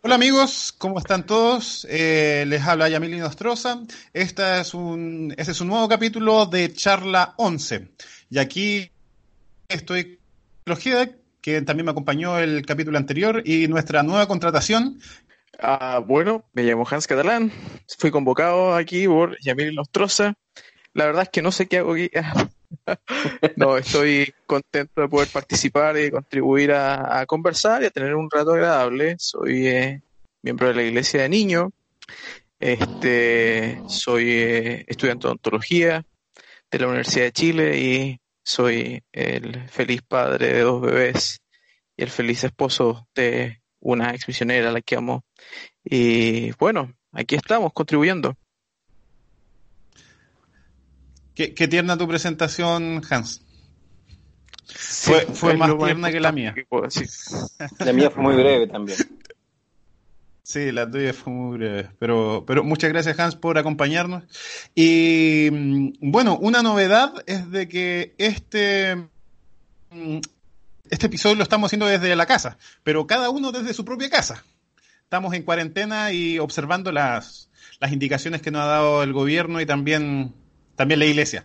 Hola amigos, ¿cómo están todos? Eh, les habla Yamili Nostroza. Esta es un, este es un nuevo capítulo de Charla 11. Y aquí estoy con que también me acompañó el capítulo anterior, y nuestra nueva contratación. Ah, bueno, me llamo Hans Catalán. Fui convocado aquí por Yamili Nostroza. La verdad es que no sé qué hago aquí. no, estoy contento de poder participar y contribuir a, conversar y a tener un rato agradable. Soy eh, miembro de la Iglesia de Niños, este, soy eh, estudiante de ontología de la Universidad de Chile y soy el feliz padre de dos bebés y el feliz esposo de una ex misionera a la que amo. Y bueno, aquí estamos contribuyendo. Qué, tierna tu presentación, Hans. fue, más tierna que la mía. La mía fue muy breve también. Sí, la tuya fue muy breve, pero, pero muchas gracias Hans por acompañarnos. Y mm, bueno, una novedad es de que este, mm, este episodio lo estamos haciendo desde la casa, pero cada uno desde su propia casa. Estamos en cuarentena y observando las, las indicaciones que nos ha dado el gobierno y también también la iglesia.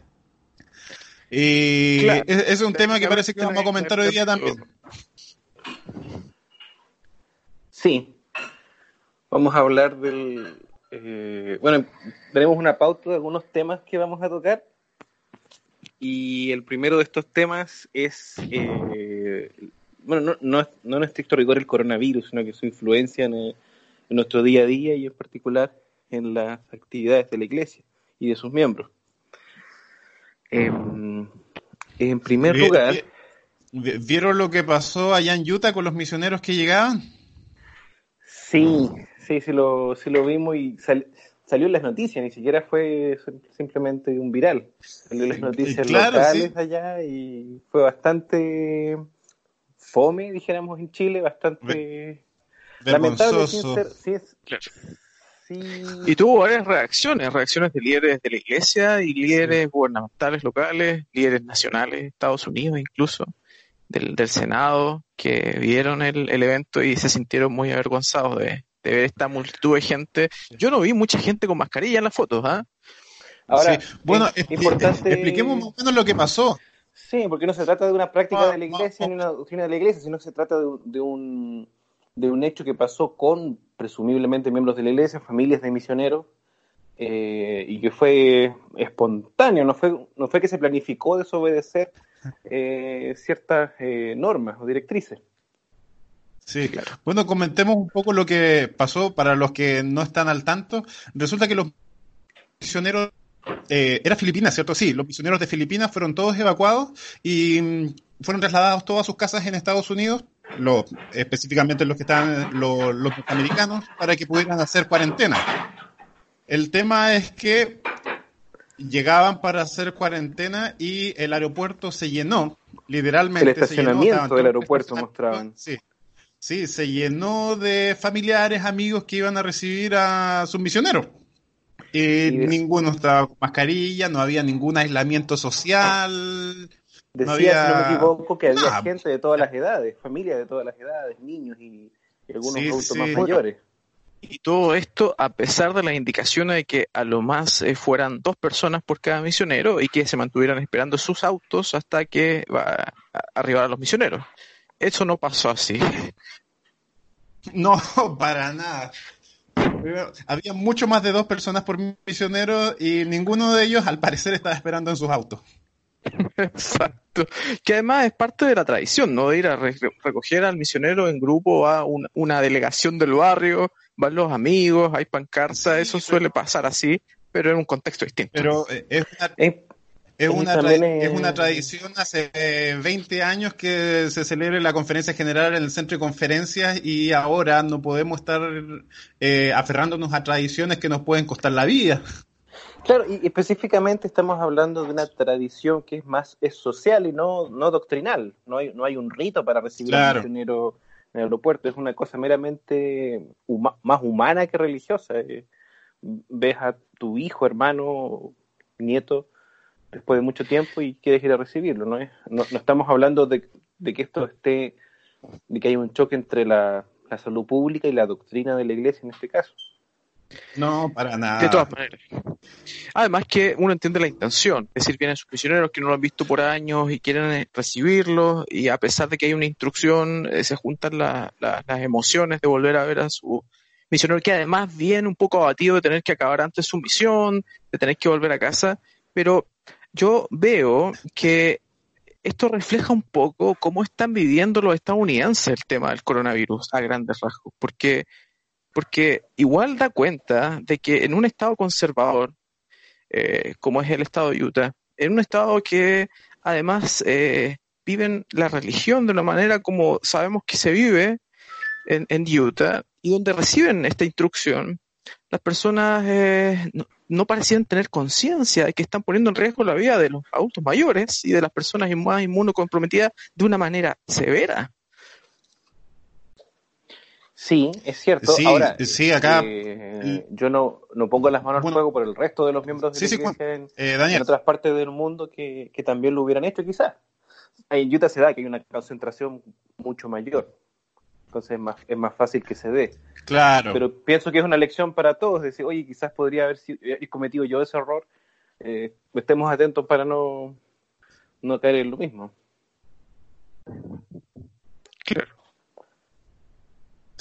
Y ese es, un tema que parece que vamos a comentar hoy día también. Sí, vamos a hablar del... Eh, bueno, tenemos una pauta de algunos temas que vamos a tocar. Y el primero de estos temas es, eh, bueno, no, no, en estricto rigor el coronavirus, sino que su influencia en, en nuestro día a día y en particular en las actividades de la iglesia y de sus miembros. Em, en primer lugar... ¿Vieron lo que pasó allá en Utah con los misioneros que llegaban? Sí, sí, sí lo, sí lo vimos y salió en las noticias, ni siquiera fue simplemente un viral. Salió en las noticias locales allá y fue bastante fome, dijéramos en Chile, bastante lamentable. Y tuvo varias reacciones, reacciones de líderes de la iglesia y líderes gubernamentales locales, líderes nacionales, Estados Unidos incluso, del, Senado, que vieron el, evento y se sintieron muy avergonzados de, ver esta multitud de gente. Yo no vi mucha gente con mascarilla en las fotos, ¿ah? Ahora, bueno, expliquemos más o menos lo que pasó. Sí, porque no se trata de una práctica de la iglesia ni una doctrina de la iglesia, sino que se trata de un de un hecho que pasó con presumiblemente miembros de la iglesia, familias de misioneros, eh, y que fue espontáneo, no fue, no fue que se planificó desobedecer eh, ciertas eh, normas o directrices. Sí, claro. Bueno, comentemos un poco lo que pasó para los que no están al tanto. Resulta que los misioneros era Filipinas, ¿cierto? Sí, los misioneros de Filipinas fueron todos evacuados y mm, fueron trasladados todas sus casas en Estados Unidos específicamente los que están los, los americanos, para que pudieran hacer cuarentena. El tema es que llegaban para hacer cuarentena y el aeropuerto se llenó, literalmente. El estacionamiento del aeropuerto mostraban. Sí, sí, se llenó de familiares, amigos que iban a recibir a sus misioneros. Y ninguno estaba con mascarilla, no había ningún aislamiento social. Decía, si no me equivoco, que había gente de todas las edades, familias de todas las edades, niños y, algunos adultos más mayores. Y todo esto a pesar de las indicaciones de que a lo más eh, fueran dos personas por cada misionero y que se mantuvieran esperando sus autos hasta que va a arribar a los misioneros. Eso no pasó así. No, para nada. Había mucho más de dos personas por misionero y ninguno de ellos al parecer estaba esperando en sus autos. Exacto. Que además es parte de la tradición, ¿no? De ir a recoger al misionero en grupo a una, delegación del barrio, van los amigos, hay pancarta, eso suele pasar así, pero en un contexto distinto. Pero eh, es una, es, una, es una tradición hace 20 años que se celebre la conferencia general en el centro de conferencias y ahora no podemos estar eh, aferrándonos a tradiciones que nos pueden costar la vida. Claro, y específicamente estamos hablando de una tradición que es más es social y no, no doctrinal. No hay, no hay un rito para recibir a un misionero en el aeropuerto. Es una cosa meramente más humana que religiosa. Eh, ves a tu hijo, hermano, nieto, después de mucho tiempo y quieres ir a recibirlo. No, es, no, estamos hablando de, de que esto esté, de que hay un choque entre la la salud pública y la doctrina de la iglesia en este caso. No, para nada. De todas maneras. Además que uno entiende la intención, es decir, vienen sus misioneros que no lo han visto por años y quieren eh, recibirlos y a pesar de que hay una instrucción, eh, se juntan las emociones de volver a ver a su misionero que además viene un poco abatido de tener que acabar antes su misión, de tener que volver a casa, pero yo veo que esto refleja un poco cómo están viviendo los estadounidenses el tema del coronavirus a grandes rasgos, porque, porque igual da cuenta de que en un estado conservador, eh, como es el estado de Utah, en un estado que además eh, viven la religión de una manera como sabemos que se vive en, Utah y donde reciben esta instrucción, las personas eh, no, parecían tener conciencia de que están poniendo en riesgo la vida de los adultos mayores y de las personas más inmunocomprometidas de una manera severa. Sí, es cierto. Sí, Ahora, sí, acá. Eh, yo no, no pongo las manos al fuego por el resto de los miembros de la iglesia en, eh, en, otras partes del mundo que, que, también lo hubieran hecho, quizás. En Utah se da que hay una concentración mucho mayor entonces es más, es más fácil que se dé. Claro. Pero pienso que es una lección para todos, decir, oye, quizás podría haber sido, eh, cometido yo ese error, eh, estemos atentos para no, no caer en lo mismo. Claro.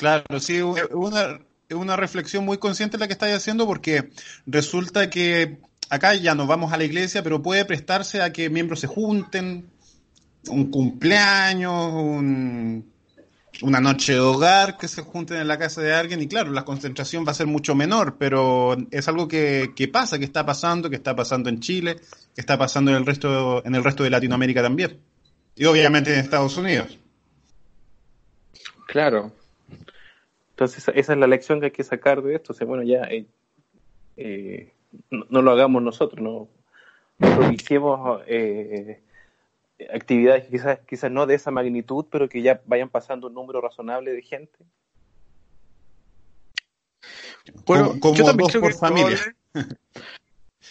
Claro, sí, es una, reflexión muy consciente la que estáis haciendo porque resulta que acá ya nos vamos a la iglesia, pero puede prestarse a que miembros se junten, un cumpleaños, un una noche de hogar que se junten en la casa de alguien y claro, la concentración va a ser mucho menor, pero es algo que, que pasa, que está pasando, que está pasando en Chile, que está pasando en el resto, en el resto de Latinoamérica también. Y obviamente en Estados Unidos. Claro. Entonces esa es la lección que hay que sacar de esto. O sea, bueno, ya eh, eh, no, no, lo hagamos nosotros, no, propiciemos eh, actividades quizás, quizás no de esa magnitud, pero que ya vayan pasando un número razonable de gente. Bueno, como, yo también creo que familia.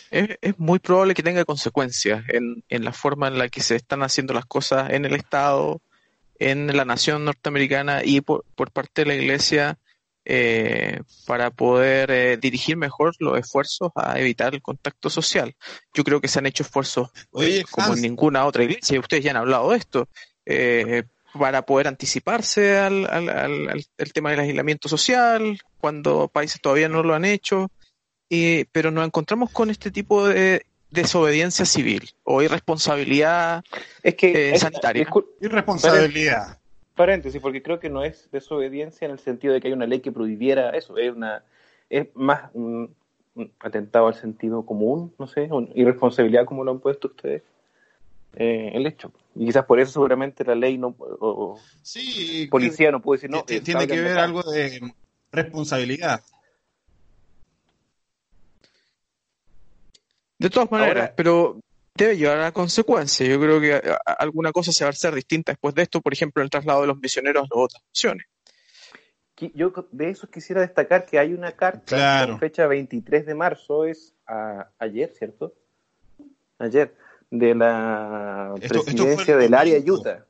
Es, es, muy probable que tenga consecuencias en, en la forma en la que se están haciendo las cosas en el Estado, en la nación norteamericana y por, por parte de la Iglesia eh, para poder eh, dirigir mejor los esfuerzos a evitar el contacto social. Yo creo que se han hecho esfuerzos eh, como en ninguna otra iglesia, y ustedes ya han hablado de esto, eh, para poder anticiparse al, al, al, al, tema del aislamiento social, cuando países todavía no lo han hecho, pero nos encontramos con este tipo de desobediencia civil o irresponsabilidad es que, sanitaria. irresponsabilidad paréntesis, porque creo que no es desobediencia en el sentido de que hay una ley que prohibiera eso, es una es más un, atentado al sentido común, no sé, una irresponsabilidad como lo han puesto ustedes. Eh, el hecho. Y quizás por eso seguramente la ley no o, sí, policía no puede decir no. Tiene que ver algo de responsabilidad. De todas maneras, Ahora, pero debe llevar a la consecuencia. Yo creo que alguna cosa se va a hacer distinta después de esto, por ejemplo, el traslado de los misioneros a las otras naciones. Yo de eso quisiera destacar que hay una carta claro. con fecha 23 de marzo, es a, ayer, ¿cierto? Ayer, de la esto, presidencia esto del área Utah.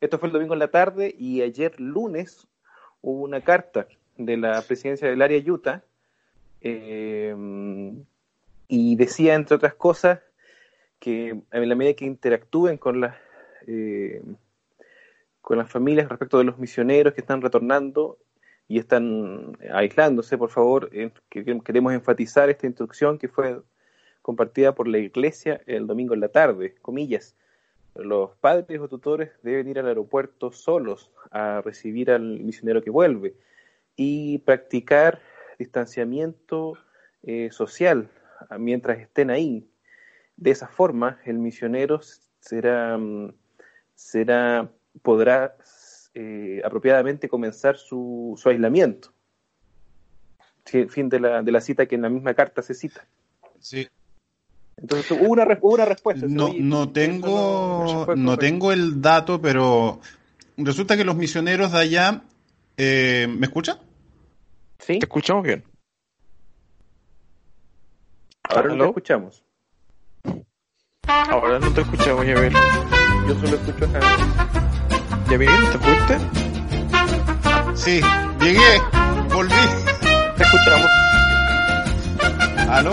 Esto fue el domingo en la tarde y ayer lunes hubo una carta de la presidencia del área Utah eh, y decía, entre otras cosas, que en la medida que interactúen con las eh, con las familias respecto de los misioneros que están retornando y están aislándose, por favor, eh, queremos enfatizar esta instrucción que fue compartida por la iglesia el domingo en la tarde, comillas. Los padres o tutores deben ir al aeropuerto solos a recibir al misionero que vuelve y practicar distanciamiento eh, social mientras estén ahí, de esa forma, el misionero será, mm, será podrá eh, apropiadamente comenzar su, su aislamiento. Fin de la, de la cita que en la misma carta se cita. Sí. Entonces hubo una, hubo una respuesta. No, no tengo, no, no tengo el dato, pero resulta que los misioneros de allá, eh, ¿me escuchan? Sí. Te escuchamos bien. Ahora lo escuchamos. Ahora no te escuchamos, Yabel. Yo solo escucho a Yabel, ¿te fuiste? Sí, llegué, volví. Te escuchamos. ¿Aló?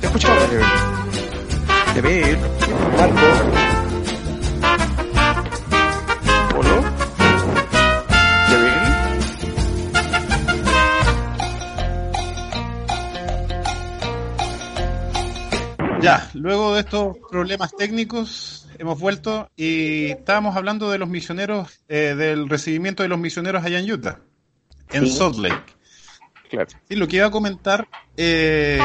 Te escuchamos. David. Marco. Ya, luego de estos problemas técnicos hemos vuelto y estábamos hablando de los misioneros, eh, del recibimiento de los misioneros allá en Utah, en Sí. Salt Lake. Claro. Y lo que iba a comentar es...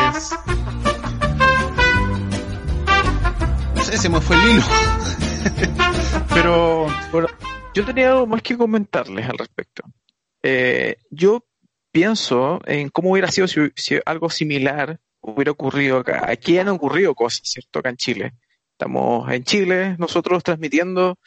No sé, se me fue el hilo. Pero... Bueno, yo tenía algo más que comentarles al respecto. Eh, yo pienso en cómo hubiera sido si, si algo similar hubiera ocurrido acá. Aquí han ocurrido cosas, ¿cierto? Acá en Chile. Estamos en Chile, nosotros transmitiendo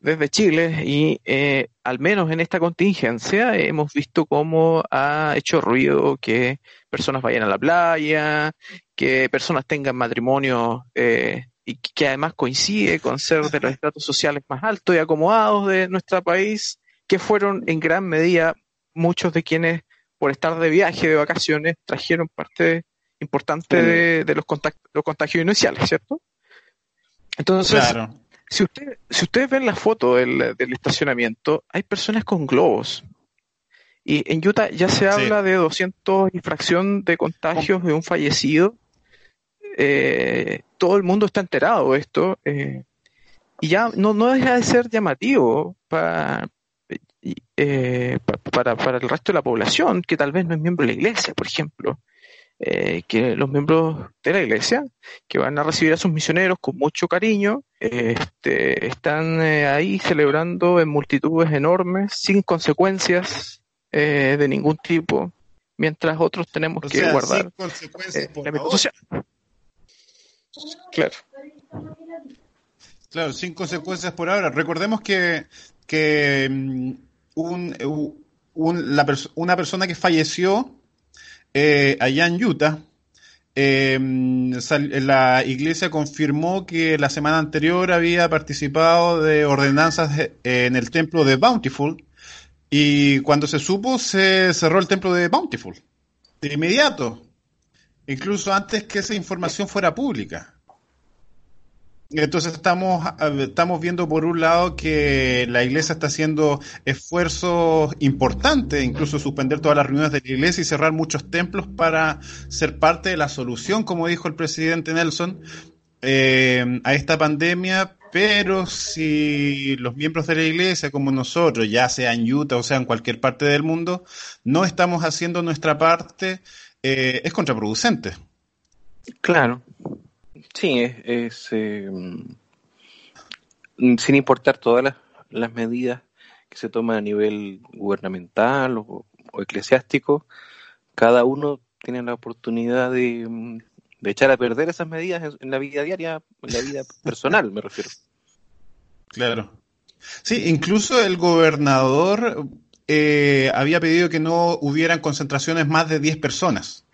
desde Chile y eh, al menos en esta contingencia hemos visto cómo ha hecho ruido que personas vayan a la playa, que personas tengan matrimonios eh, y que además coincide con ser de los estratos sociales más altos y acomodados de nuestro país, que fueron en gran medida muchos de quienes por estar de viaje, de vacaciones, trajeron parte importante de, de los, contact- los contagios iniciales, ¿cierto? Entonces, Claro. si, usted, si ustedes ven la foto del, del estacionamiento, hay personas con globos. Y en Utah ya se habla de 200 y fracción de contagios de un fallecido. Eh, todo el mundo está enterado de esto. eh, y ya no, no deja de ser llamativo pa- y, eh, pa- para, para el resto de la población, que tal vez no es miembro de la iglesia, por ejemplo. Eh, que los miembros de la iglesia que van a recibir a sus misioneros con mucho cariño, este, están eh, ahí celebrando en multitudes enormes, sin consecuencias eh, de ningún tipo, mientras otros tenemos O que sea, guardar sin consecuencias eh, por la ahora. social. Claro. Claro, sin consecuencias por ahora. Recordemos que, que mm, un, un- la pers- una persona que falleció eh, allá en Utah, sal- la iglesia confirmó que la semana anterior había participado de ordenanzas de- en el templo de Bountiful y cuando se supo se cerró el templo de Bountiful de inmediato, incluso antes que esa información fuera pública. Entonces estamos, estamos viendo por un lado que la iglesia está haciendo esfuerzos importantes, incluso suspender todas las reuniones de la iglesia y cerrar muchos templos para ser parte de la solución, como dijo el presidente Nelson, eh, a esta pandemia. Pero si los miembros de la iglesia, como nosotros, ya sea en Utah o sea en cualquier parte del mundo, no estamos haciendo nuestra parte, eh, es contraproducente. Claro. Sí, es, es, eh, mm, sin importar todas las, las medidas que se toman a nivel gubernamental o, o eclesiástico, cada uno tiene la oportunidad de, de echar a perder esas medidas en, en la vida diaria, en la vida personal, me refiero. Claro. Sí, incluso el gobernador eh, había pedido que no hubieran concentraciones más de 10 personas.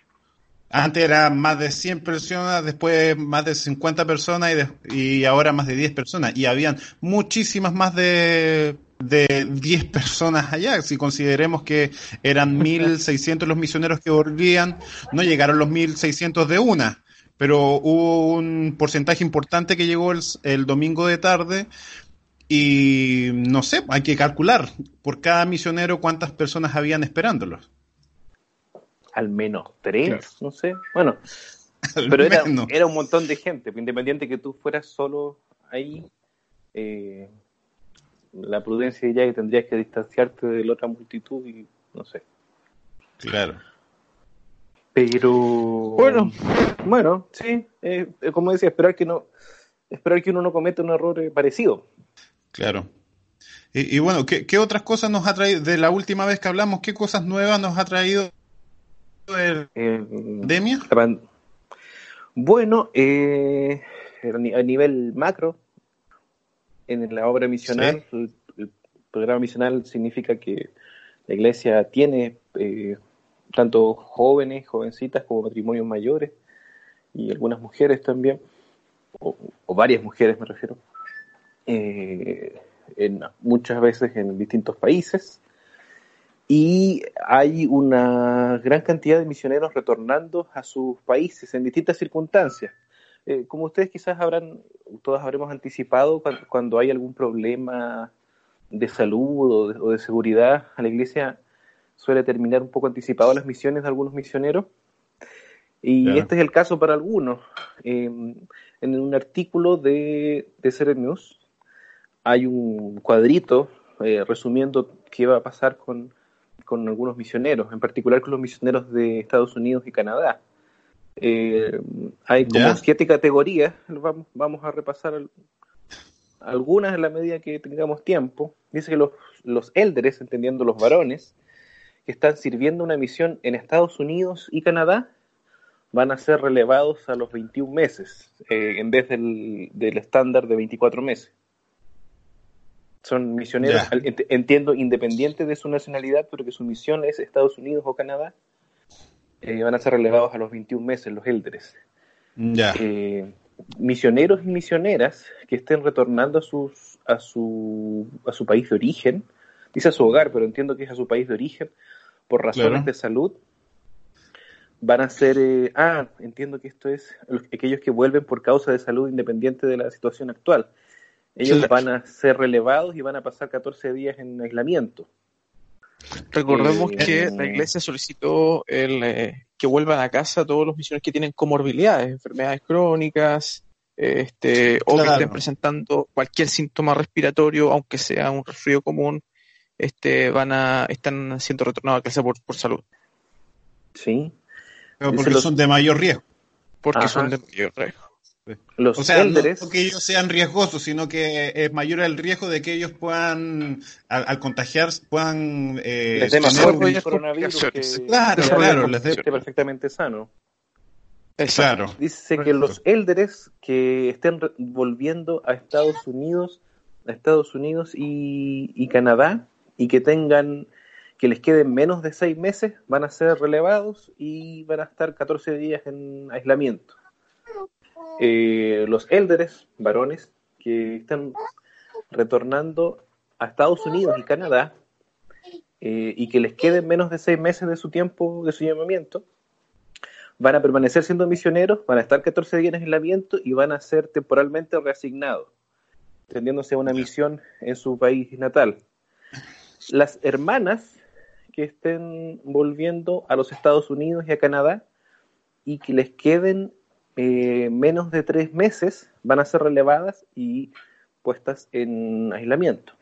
Antes era más de 100 personas, después más de 50 personas y, de- y ahora más de 10 personas. Y habían muchísimas más de, de 10 personas allá. Si consideremos que eran 1.600 los misioneros que volvían, no llegaron los 1.600 de una, pero hubo un porcentaje importante que llegó el, el domingo de tarde y no sé, hay que calcular por cada misionero cuántas personas habían esperándolos. Al menos tres, Claro. no sé. Bueno, Al pero era, era un montón de gente, independiente que tú fueras solo ahí, eh, la prudencia ya que tendrías que distanciarte de la otra multitud y no sé. Claro. Pero Bueno. bueno, sí, eh, eh, como decía, esperar que no, esperar que uno no cometa un error parecido. Claro. Y, y bueno, ¿qué, qué otras cosas nos ha traído, de la última vez que hablamos, qué cosas nuevas nos ha traído la Eh, pandemia? la pan- Bueno, eh, a ni- a nivel macro, en la obra misional, el, el programa misional significa que la iglesia tiene eh, tanto jóvenes, jovencitas, como matrimonios mayores y algunas mujeres también, o, o varias mujeres me refiero, eh, en, muchas veces en distintos países. Y hay una gran cantidad de misioneros retornando a sus países en distintas circunstancias. Eh, como ustedes quizás habrán, todos habremos anticipado, cuando, hay algún problema de salud o de, seguridad, a la iglesia suele terminar un poco anticipado las misiones de algunos misioneros. Y este es el caso para algunos. Em, en un artículo de, de News hay un cuadrito eh, resumiendo qué va a pasar con, con algunos misioneros, en particular con los misioneros de Estados Unidos y Canadá. Eh, hay como siete categorías, vamos, vamos a repasar algunas en la medida que tengamos tiempo. Dice que los, los élderes, entendiendo los varones, que están sirviendo una misión en Estados Unidos y Canadá, van a ser relevados a los 21 meses, eh, en vez del, del estándar de 24 meses. Son misioneros, entiendo, independientes de su nacionalidad, pero que su misión es Estados Unidos o Canadá. Eh, van a ser relevados a los 21 meses, los élderes. Eh, misioneros y misioneras que estén retornando a, sus, a, su, a su país de origen, dice a su hogar, pero entiendo que es a su país de origen, por razones de salud, van a ser, eh, ah, entiendo que esto es aquellos que vuelven por causa de salud independiente de la situación actual. Ellos van a ser relevados y van a pasar 14 días en aislamiento. Recordemos eh, que la iglesia solicitó el, eh, que vuelvan a casa todos los misioneros que tienen comorbilidades, enfermedades crónicas, este, o que estén presentando cualquier síntoma respiratorio, aunque sea un resfrío común, este, van a, están siendo retornados a casa por, por salud. Sí. porque son de mayor riesgo. Porque son de mayor riesgo. Los o sea, no que ellos sean riesgosos, sino que es mayor el riesgo de que ellos puedan, al, contagiar, puedan eh, tener coronavirus claro, claro, les esté perfectamente sano. Claro. Dice que los élderes que estén volviendo a Estados Unidos, a Estados Unidos y, y Canadá, y que tengan que les queden menos de seis meses, van a ser relevados y van a estar 14 días en aislamiento. Eh, los élderes, varones, que están retornando a Estados Unidos y Canadá eh, y que les queden menos de seis meses de su tiempo de su llamamiento, van a permanecer siendo misioneros, van a estar 14 días en aislamiento y van a ser temporalmente reasignados, tendiéndose a una misión en su país natal. Las hermanas que estén volviendo a los Estados Unidos y a Canadá y que les queden eh, menos de tres meses van a ser relevadas y puestas en aislamiento.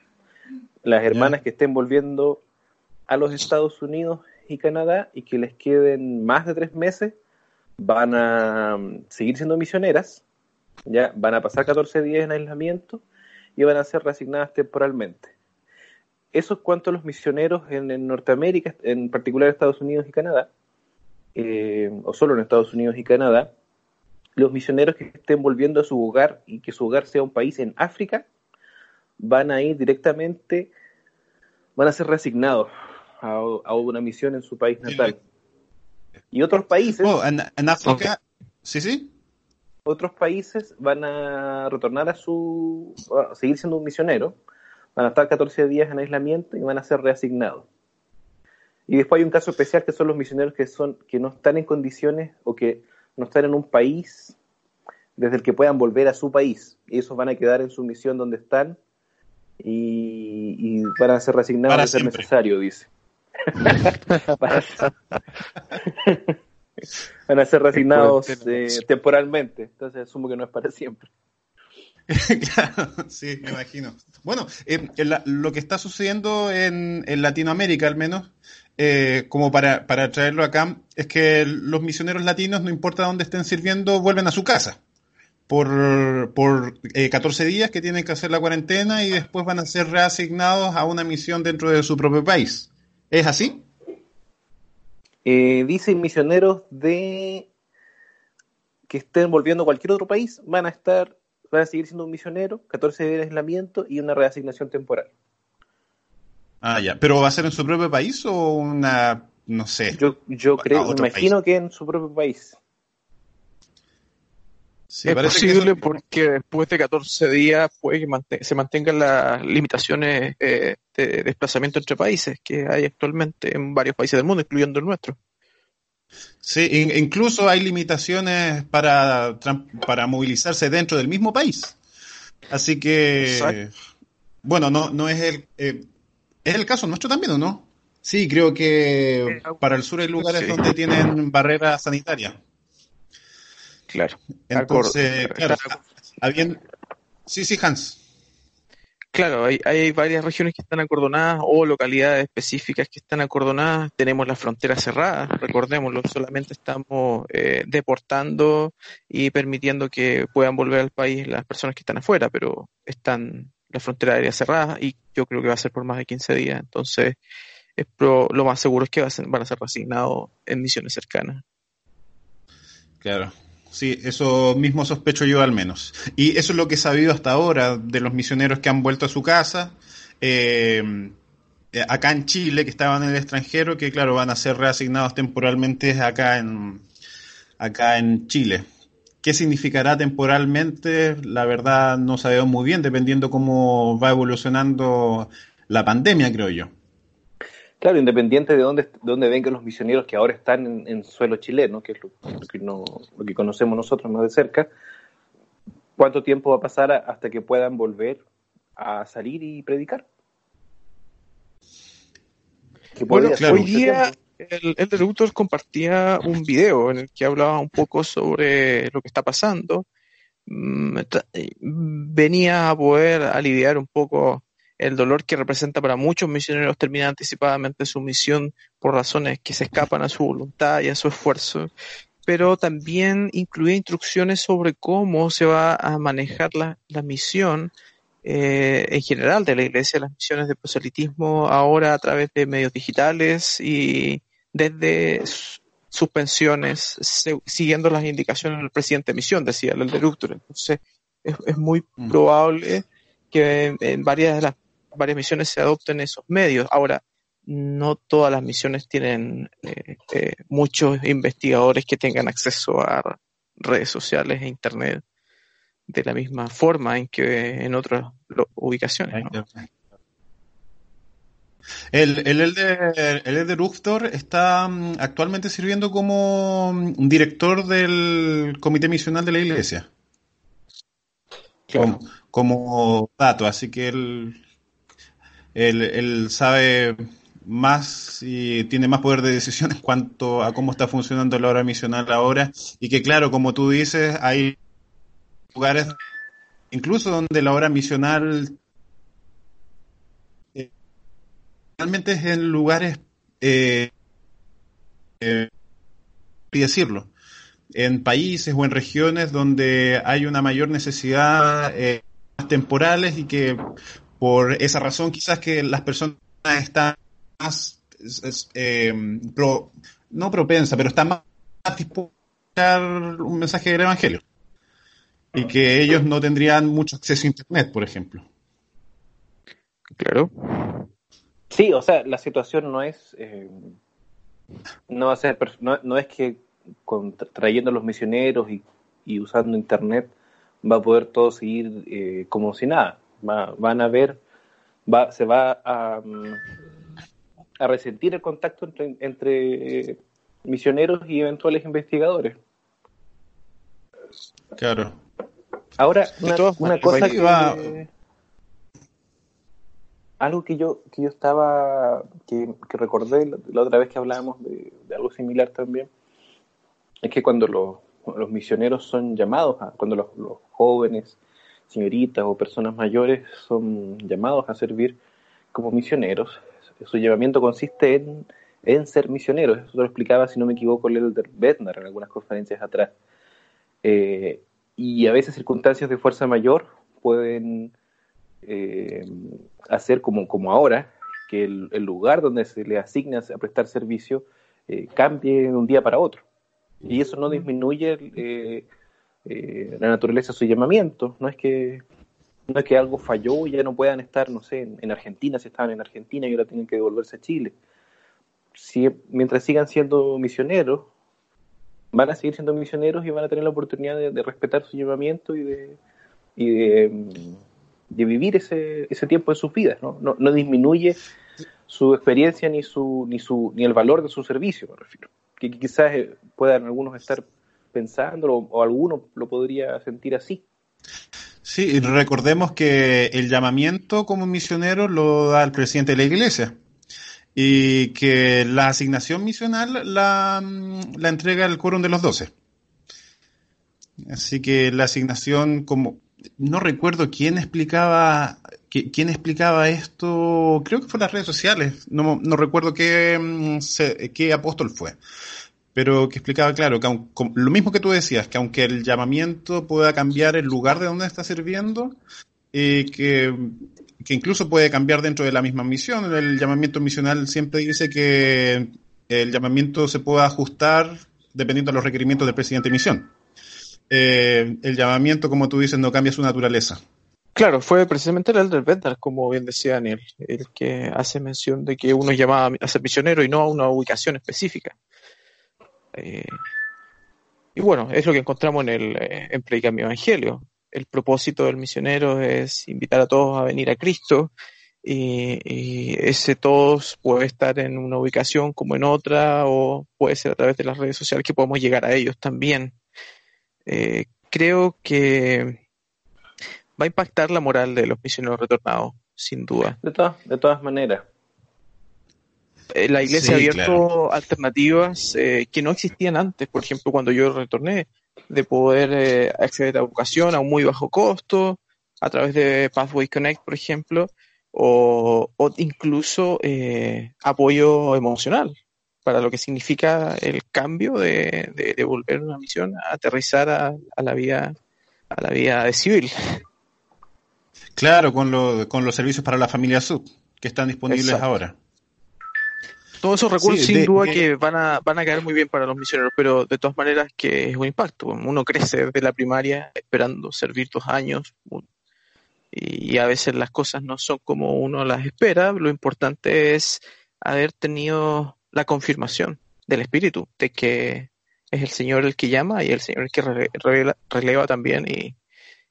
Las hermanas que estén volviendo a los Estados Unidos y Canadá y que les queden más de tres meses van a mm, seguir siendo misioneras, ya van a pasar 14 días en aislamiento y van a ser reasignadas temporalmente. Eso es cuanto a los misioneros en, Norteamérica, en particular Estados Unidos y Canadá, eh, o solo en Estados Unidos y Canadá, los misioneros que estén volviendo a su hogar y que su hogar sea un país en África, van a ir directamente, van a ser reasignados a, una misión en su país natal. Y otros países... Oh, en, África, sí, sí. Otros países van a retornar a su... a seguir siendo un misionero, van a estar 14 días en aislamiento y van a ser reasignados. Y después hay un caso especial que son los misioneros que son que no están en condiciones o que no están en un país desde el que puedan volver a su país. Y esos van a quedar en su misión donde están y, van a ser resignados a ser necesario, dice. van a ser resignados eh, temporalmente, entonces asumo que no es para siempre. claro, sí, me imagino. Bueno, eh, lo que está sucediendo en, en Latinoamérica al menos eh, como para, para traerlo acá, es que los misioneros latinos, no importa dónde estén sirviendo, vuelven a su casa por, por 14 eh, días que tienen que hacer la cuarentena y después van a ser reasignados a una misión dentro de su propio país. ¿Es así? Eh, dicen misioneros de que estén volviendo a cualquier otro país, van a estar, van a seguir siendo un misionero, 14 días de aislamiento y una reasignación temporal. Ah, ya. ¿Pero va a ser en su propio país o una, no sé? Yo, yo creo, me imagino que en su propio país. es posible porque después de 14 días puede que se mantengan las limitaciones eh, de desplazamiento entre países que hay actualmente en varios países del mundo, incluyendo el nuestro. Sí, incluso hay limitaciones para, para movilizarse dentro del mismo país. Así que, bueno, no, no es el, eh, es el caso nuestro también, ¿o no? Sí, creo que para el sur hay lugares donde tienen barreras sanitarias. Claro. Entonces, claro, Sí, sí, Hans. Claro, hay, hay varias regiones que están acordonadas o localidades específicas que están acordonadas. Tenemos las fronteras cerradas, recordémoslo, solamente estamos eh, deportando y permitiendo que puedan volver al país las personas que están afuera, pero están las fronteras aéreas cerradas y yo creo que va a ser por más de 15 días. Entonces, es lo más seguro es que van a ser reasignados en misiones cercanas. Claro. Sí, eso mismo sospecho yo al menos. Y eso es lo que he sabido hasta ahora de los misioneros que han vuelto a su casa. Eh, acá en Chile, que estaban en el extranjero, que claro, van a ser reasignados temporalmente acá en, acá en Chile. ¿Qué significará temporalmente? La verdad no sabemos muy bien, dependiendo cómo va evolucionando la pandemia, creo yo. Claro, independiente de dónde, dónde vengan los misioneros que ahora están en, suelo chileno, que es lo, que no, lo que conocemos nosotros más de cerca, ¿cuánto tiempo va a pasar hasta que puedan volver a salir y predicar? Bueno, hoy día el, el compartía un video en el que hablaba un poco sobre lo que está pasando. Mm, venía a poder aliviar un poco el dolor que representa para muchos misioneros terminar anticipadamente su misión por razones que se escapan a su voluntad y a su esfuerzo, pero también incluía instrucciones sobre cómo se va a manejar la, misión eh, en general de la Iglesia, las misiones de proselitismo ahora a través de medios digitales y desde suspensiones, siguiendo las indicaciones del presidente de misión, decía el Deructor. Entonces, es, muy mm. probable que en varias de las varias misiones se adopten esos medios. Ahora, no todas las misiones tienen eh, eh, muchos investigadores que tengan acceso a redes sociales e internet de la misma forma en que en otras ubicaciones. El, el, el, de, el de está mm, actualmente sirviendo como mm, director del comité misional de la iglesia. Como, como, dato, así que él él, sabe más y tiene más poder de decisión en cuanto a cómo está funcionando la hora misional ahora y que claro, como tú dices, hay lugares incluso donde la hora misional eh, realmente es en lugares eh, eh, decirlo en países o en regiones donde hay una mayor necesidad eh, temporales y que por esa razón quizás que las personas están más, eh, no propensa, pero están más dispuestas a un mensaje del Evangelio. Y que ellos no tendrían mucho acceso a Internet, por ejemplo. Claro. Sí, o sea, la situación no es, eh, no va a ser, no, es que trayendo a los misioneros y, usando Internet va a poder todo seguir eh, como si nada van a ver, va, se va a, mm, a resentir el contacto entre, entre misioneros y eventuales investigadores. Claro. Ahora, una, cosa que... Algo que yo, que yo estaba, que, recordé la, otra vez que hablábamos de, algo similar también, es que cuando los, los misioneros son llamados, a, cuando los, los jóvenes señoritas o personas mayores son llamados a servir como misioneros. Su llamamiento consiste en, en ser misioneros. Eso lo explicaba, si no me equivoco, el Elder Bednar en algunas conferencias atrás. Eh, y a veces circunstancias de fuerza mayor pueden eh, hacer como, como ahora, que el, lugar donde se le asigna a prestar servicio eh, cambie de un día para otro. Y eso no disminuye eh, la naturaleza de su llamamiento. No es que no es que algo falló y ya no puedan estar, no sé, en, Argentina, si estaban en Argentina y ahora tienen que devolverse a Chile. Si, mientras sigan siendo misioneros, van a seguir siendo misioneros y van a tener la oportunidad de, respetar su llamamiento y de, y de, vivir ese, ese tiempo de sus vidas. ¿no? No, disminuye su experiencia ni su ni su ni el valor de su servicio, me refiero. Que quizás eh, puedan algunos estar pensando o, alguno lo podría sentir así. Sí, recordemos que el llamamiento como misionero lo da el presidente de la iglesia y que la asignación misional la, la entrega el quórum de los doce. Así que la asignación, como no recuerdo quién explicaba quién explicaba esto, creo que fue en las redes sociales, no, no recuerdo qué, mm, qué apóstol fue, pero que explicaba, claro, que lo mismo que tú decías, que aunque el llamamiento pueda cambiar el lugar de donde está sirviendo, eh, que, que, incluso puede cambiar dentro de la misma misión. El llamamiento misional siempre dice que el llamamiento se puede ajustar dependiendo de los requerimientos del presidente de misión. Eh, el llamamiento, como tú dices, no cambia su naturaleza. Claro, fue precisamente el Elder Bender, como bien decía Daniel, el que hace mención de que uno llamaba a ser misionero y no a una ubicación específica. Eh, y bueno, es lo que encontramos en el eh, en Evangelio. El propósito del misionero es invitar a todos a venir a Cristo y, ese todos puede estar en una ubicación como en otra o puede ser a través de las redes sociales que podemos llegar a ellos también. Eh, creo que va a impactar la moral de los misioneros retornados, sin duda. De, todas, de todas maneras. Eh, la iglesia ha abierto alternativas eh, que no existían antes, por ejemplo, cuando yo retorné, de poder eh, acceder a educación a un muy bajo costo, a través de Pathway Connect, por ejemplo, o, incluso apoyo emocional para lo que significa el cambio de, de, volver una misión a aterrizar a, la vía a la vía de civil. Claro, con, lo, con los servicios para la familia sub que están disponibles ahora. Todos esos recursos sin duda que van a, van a caer muy bien para los misioneros, pero de todas maneras que es un impacto. Uno crece desde la primaria esperando servir dos años y a veces las cosas no son como uno las espera. Lo importante es haber tenido la confirmación del Espíritu de que es el Señor el que llama y el Señor el que releva también y,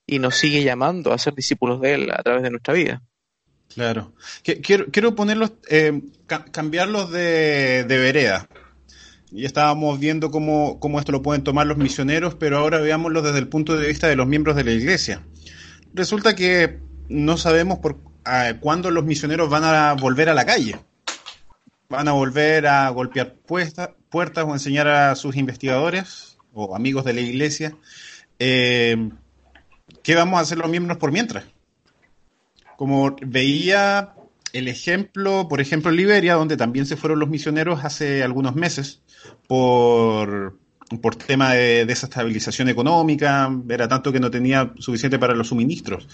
y nos sigue llamando a ser discípulos de Él a través de nuestra vida. Claro. Quiero, quiero ponerlos, eh, cambiarlos de, de, vereda. Ya estábamos viendo cómo, cómo, esto lo pueden tomar los misioneros, pero ahora veámoslo desde el punto de vista de los miembros de la iglesia. Resulta que no sabemos por cuándo los misioneros van a volver a la calle. Van a volver a golpear puertas o enseñar a sus investigadores o amigos de la iglesia eh, ¿qué vamos a hacer los miembros por mientras? Como veía el ejemplo, por ejemplo, en Liberia, donde también se fueron los misioneros hace algunos meses por, por tema de desestabilización económica, era tanto que no tenía suficiente para los suministros.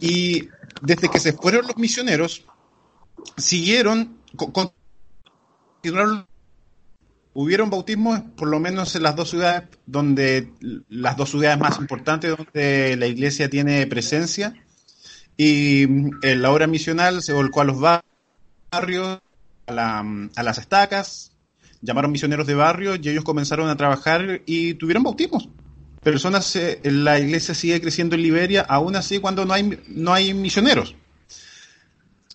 Y desde que se fueron los misioneros, siguieron, continuaron hubieron bautismos por lo menos en las dos ciudades donde las dos ciudades más importantes donde la iglesia tiene presencia. Y en la obra misional se volcó a los barrios a, a las estacas llamaron misioneros de barrio y ellos comenzaron a trabajar y tuvieron bautismos. Personas la iglesia sigue creciendo en Liberia aún así cuando no hay no hay misioneros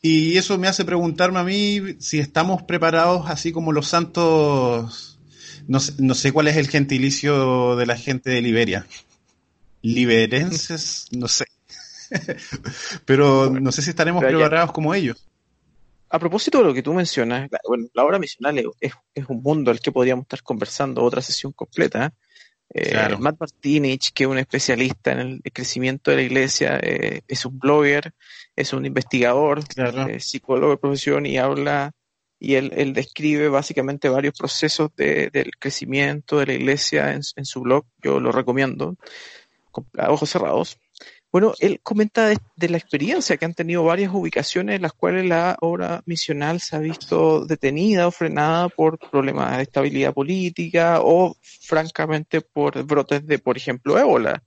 y eso me hace preguntarme a mí si estamos preparados así como los santos, no sé, no sé cuál es el gentilicio de la gente de Liberia. Liberenses, no sé. Pero no sé si estaremos preparados como ellos. A propósito de lo que tú mencionas, la, bueno, la obra misional es, es, un mundo al que podríamos estar conversando otra sesión completa. Eh, Matt Martinich, que es un especialista en el crecimiento de la iglesia, eh, es un blogger, es un investigador, eh, psicólogo de profesión y habla y él, describe básicamente varios procesos de, del crecimiento de la iglesia en, su blog. Yo lo recomiendo, a ojos cerrados. Bueno, él comenta de, la experiencia que han tenido varias ubicaciones en las cuales la obra misional se ha visto detenida o frenada por problemas de estabilidad política o francamente por brotes de, por ejemplo, ébola.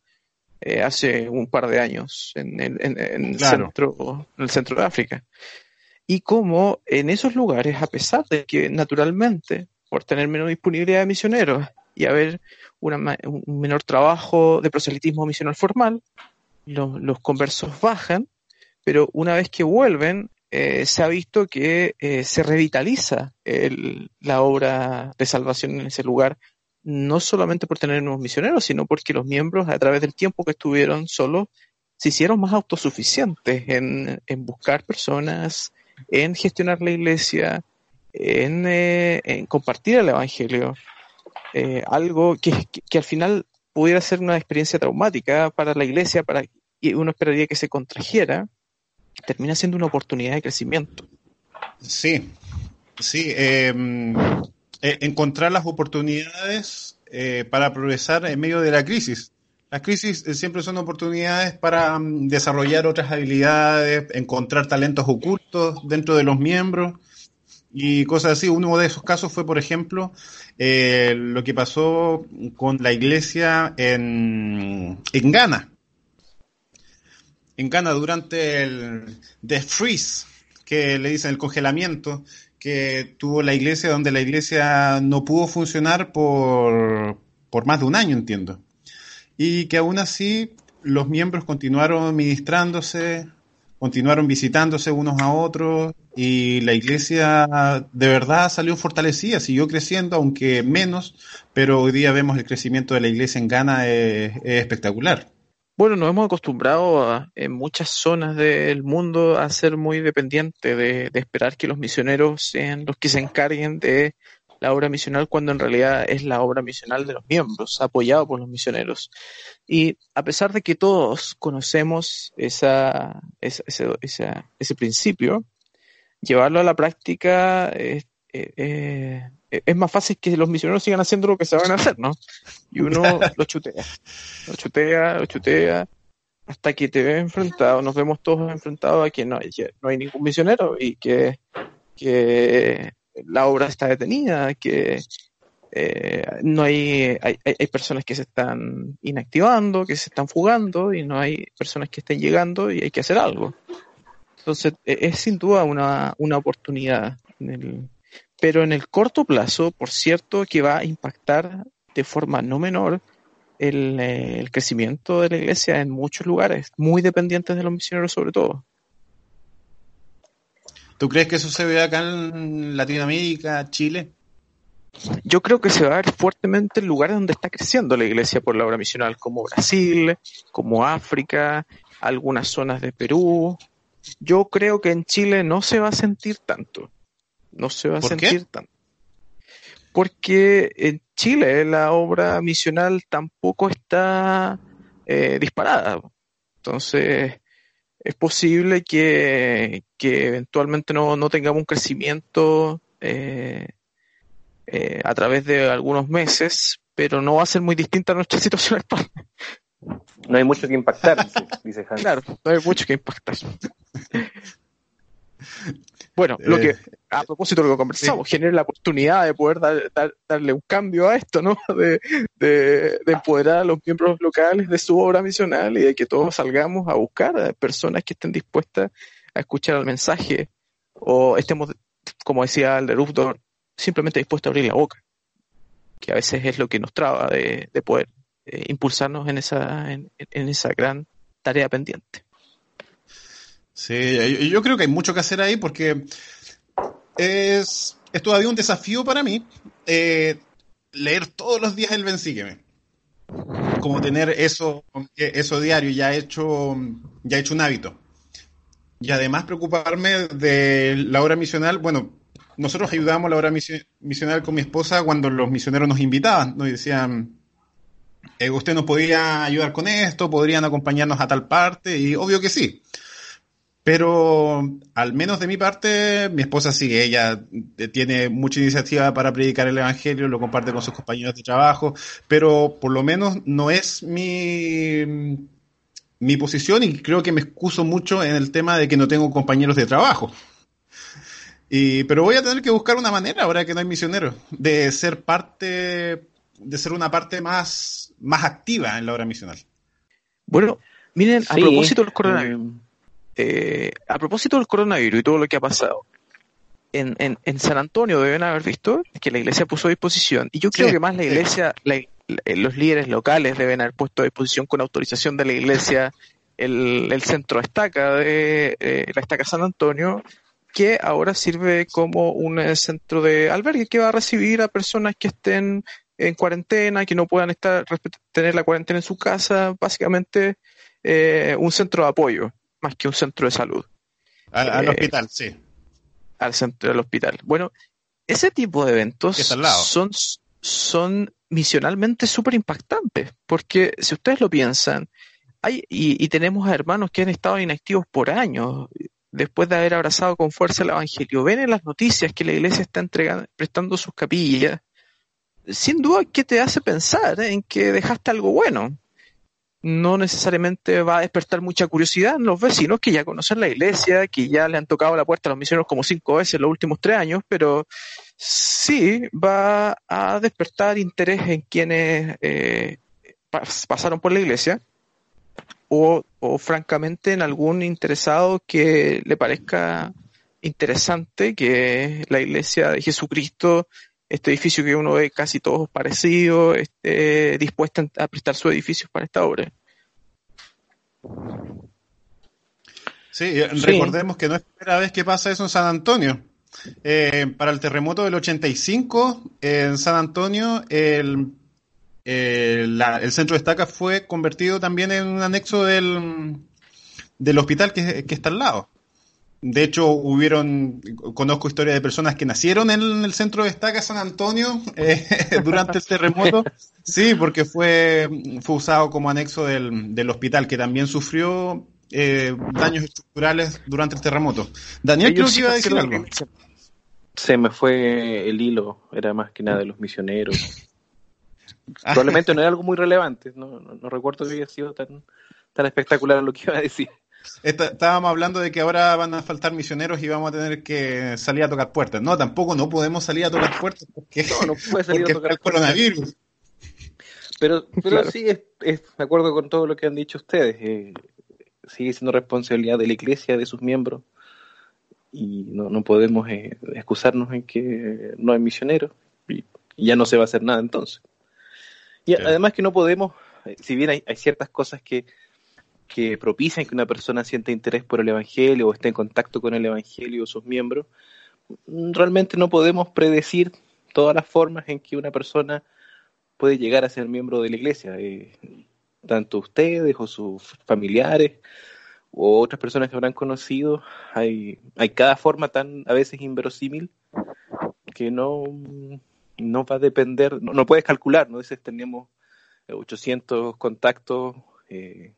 Eh, hace un par de años en el, en, centro, en el centro de África. Y cómo en esos lugares, a pesar de que naturalmente, por tener menos disponibilidad de misioneros y haber un menor trabajo de proselitismo misional formal, los, conversos bajan, pero una vez que vuelven, eh, se ha visto que eh, se revitaliza la obra de salvación en ese lugar, no solamente por tener nuevos misioneros, sino porque los miembros, a través del tiempo que estuvieron solos, se hicieron más autosuficientes en, buscar personas, en gestionar la iglesia, en, eh, compartir el Evangelio. algo que, que, al final pudiera ser una experiencia traumática para la iglesia, para y uno esperaría que se contrajera, termina siendo una oportunidad de crecimiento. Sí, sí. Em, e, encontrar las oportunidades eh, para progresar en medio de la crisis. Las crisis eh, siempre son oportunidades para mm, desarrollar otras habilidades, encontrar talentos ocultos dentro de los miembros y cosas así. Uno de esos casos fue, por ejemplo, eh, lo que pasó con la iglesia en, en Ghana en Ghana durante el The Freeze, que le dicen el congelamiento, que tuvo la iglesia, donde la iglesia no pudo funcionar por, por más de un año, entiendo. Y que aún así los miembros continuaron ministrándose, continuaron visitándose unos a otros y la iglesia de verdad salió fortalecida, siguió creciendo, aunque menos, pero hoy día vemos el crecimiento de la iglesia en Ghana es espectacular. Bueno, nos hemos acostumbrado en muchas zonas del mundo a ser muy dependientes de, esperar que los misioneros sean los que se encarguen de la obra misional cuando en realidad es la obra misional de los miembros, apoyado por los misioneros. Y a pesar de que todos conocemos esa, ese, ese, principio, llevarlo a la práctica es, es más fácil que los misioneros sigan haciendo lo que se van a hacer, ¿no? Y uno lo chutea, lo chutea, lo chutea, hasta que te ves enfrentado, nos vemos todos enfrentados a que no hay, no hay ningún misionero y que, que la obra está detenida, que eh, no hay, hay, hay, personas que se están inactivando, que se están fugando y no hay personas que estén llegando y hay que hacer algo. Entonces, e, es sin duda una, una oportunidad en el, pero en el corto plazo, por cierto, que va a impactar de forma no menor el, eh, crecimiento de la iglesia en muchos lugares, muy dependientes de los misioneros sobre todo. ¿Tú crees que eso se ve acá en Latinoamérica, Chile? Yo creo que se va a ver fuertemente en lugares donde está creciendo la iglesia por la obra misional, como Brasil, como África, algunas zonas de Perú. Yo creo que en Chile no se va a sentir tanto no se va a sentir tanto. Porque en Chile la obra misional tampoco está eh, disparada. Entonces, es posible que, eventualmente no, tengamos un crecimiento eh, eh, a través de algunos meses, pero no va a ser muy distinta a nuestra situación actual. No hay mucho que impactar, dice, Hans. Claro, no hay mucho que impactar. Bueno, lo que, eh, a propósito de lo que conversamos, genera la oportunidad de poder darle un cambio a esto, ¿no? De, de, empoderar a los miembros locales de su obra misional y de que todos salgamos a buscar a personas que estén dispuestas a escuchar el mensaje o estemos, como decía el de Rufdor, simplemente dispuestos a abrir la boca, que a veces es lo que nos traba de, poder eh, impulsarnos en esa, en esa gran tarea pendiente. Sí, yo creo que hay mucho que hacer ahí porque es, todavía un desafío para mí eh, leer todos los días el Bensíqueme. Como tener eso, eso diario ya hecho, ya hecho un hábito. Y además preocuparme de la obra misional. Bueno, nosotros ayudábamos a la obra misional con mi esposa cuando los misioneros nos invitaban. Nos decían, eh, usted nos podría ayudar con esto, podrían acompañarnos a tal parte. Y obvio que sí. Pero al menos de mi parte, mi esposa sí, ella eh, tiene mucha iniciativa para predicar el Evangelio, lo comparte con sus compañeros de trabajo, pero por lo menos no es mi, mi posición y creo que me excuso mucho en el tema de que no tengo compañeros de trabajo. Y, pero voy a tener que buscar una manera, ahora que no hay misioneros, de ser parte, de ser una parte más, más activa en la obra misional. Bueno, miren, a propósito del coronavirus. Eh, a propósito del coronavirus y todo lo que ha pasado, en, en, San Antonio deben haber visto que la iglesia puso a disposición, y yo creo que más la iglesia, los líderes locales deben haber puesto a disposición con autorización de la iglesia el, el centro estaca de eh, la estaca San Antonio, que ahora sirve como un eh, centro de albergue que va a recibir a personas que estén en cuarentena, que no puedan estar tener la cuarentena en su casa, básicamente eh, un centro de apoyo, más que un centro de salud. Al, hospital, sí. Al centro del hospital. Bueno, ese tipo de eventos son, son misionalmente súper impactantes, porque si ustedes lo piensan, hay, y, tenemos a hermanos que han estado inactivos por años después de haber abrazado con fuerza el Evangelio. Ven en las noticias que la iglesia está entregando, prestando sus capillas. Sin duda, ¿qué te hace pensar en que dejaste algo bueno? No necesariamente va a despertar mucha curiosidad en los vecinos que ya conocen la iglesia, que ya le han tocado la puerta a los misioneros como cinco veces en los últimos tres años, pero sí va a despertar interés en quienes eh, pasaron por la iglesia o, o francamente en algún interesado que le parezca interesante que la iglesia de Jesucristo, este edificio que uno ve casi todos parecidos, esté dispuesta a prestar sus edificios para esta obra. Sí, recordemos que no es la primera vez que pasa eso en San Antonio. Eh, para el terremoto del 85, en San Antonio, el eh, el centro de estaca fue convertido también en un anexo del, del hospital que, está al lado. De hecho, hubieron, conozco historias de personas que nacieron en el centro de estaca San Antonio eh, durante el terremoto. Sí, porque fue, fue usado como anexo del, del hospital, que también sufrió eh, daños estructurales durante el terremoto. Daniel, creo que iba a decir algo. Se me fue el hilo, era más que nada de los misioneros. Probablemente no era algo muy relevante, no, no, recuerdo que haya sido tan, tan espectacular lo que iba a decir. Estábamos hablando de que ahora van a faltar misioneros y vamos a tener que salir a tocar puertas. No, tampoco no podemos salir a tocar puertas porque, no, puede salir a tocar el coronavirus. Pero, pero sí, es, de acuerdo con todo lo que han dicho ustedes. Eh, sigue siendo responsabilidad de la iglesia, de sus miembros, y no, no podemos eh, excusarnos en que no hay misioneros, y ya no se va a hacer nada entonces. Y además que no podemos, eh, si bien hay, ciertas cosas que, que propician que una persona sienta interés por el Evangelio o esté en contacto con el Evangelio o sus miembros, realmente no podemos predecir todas las formas en que una persona puede llegar a ser miembro de la iglesia. Eh, tanto ustedes o sus familiares o otras personas que habrán conocido, hay, hay cada forma tan a veces inverosímil que no, no va a depender, no, puedes calcular, ¿no? Dices, tenemos 800 contactos, eh,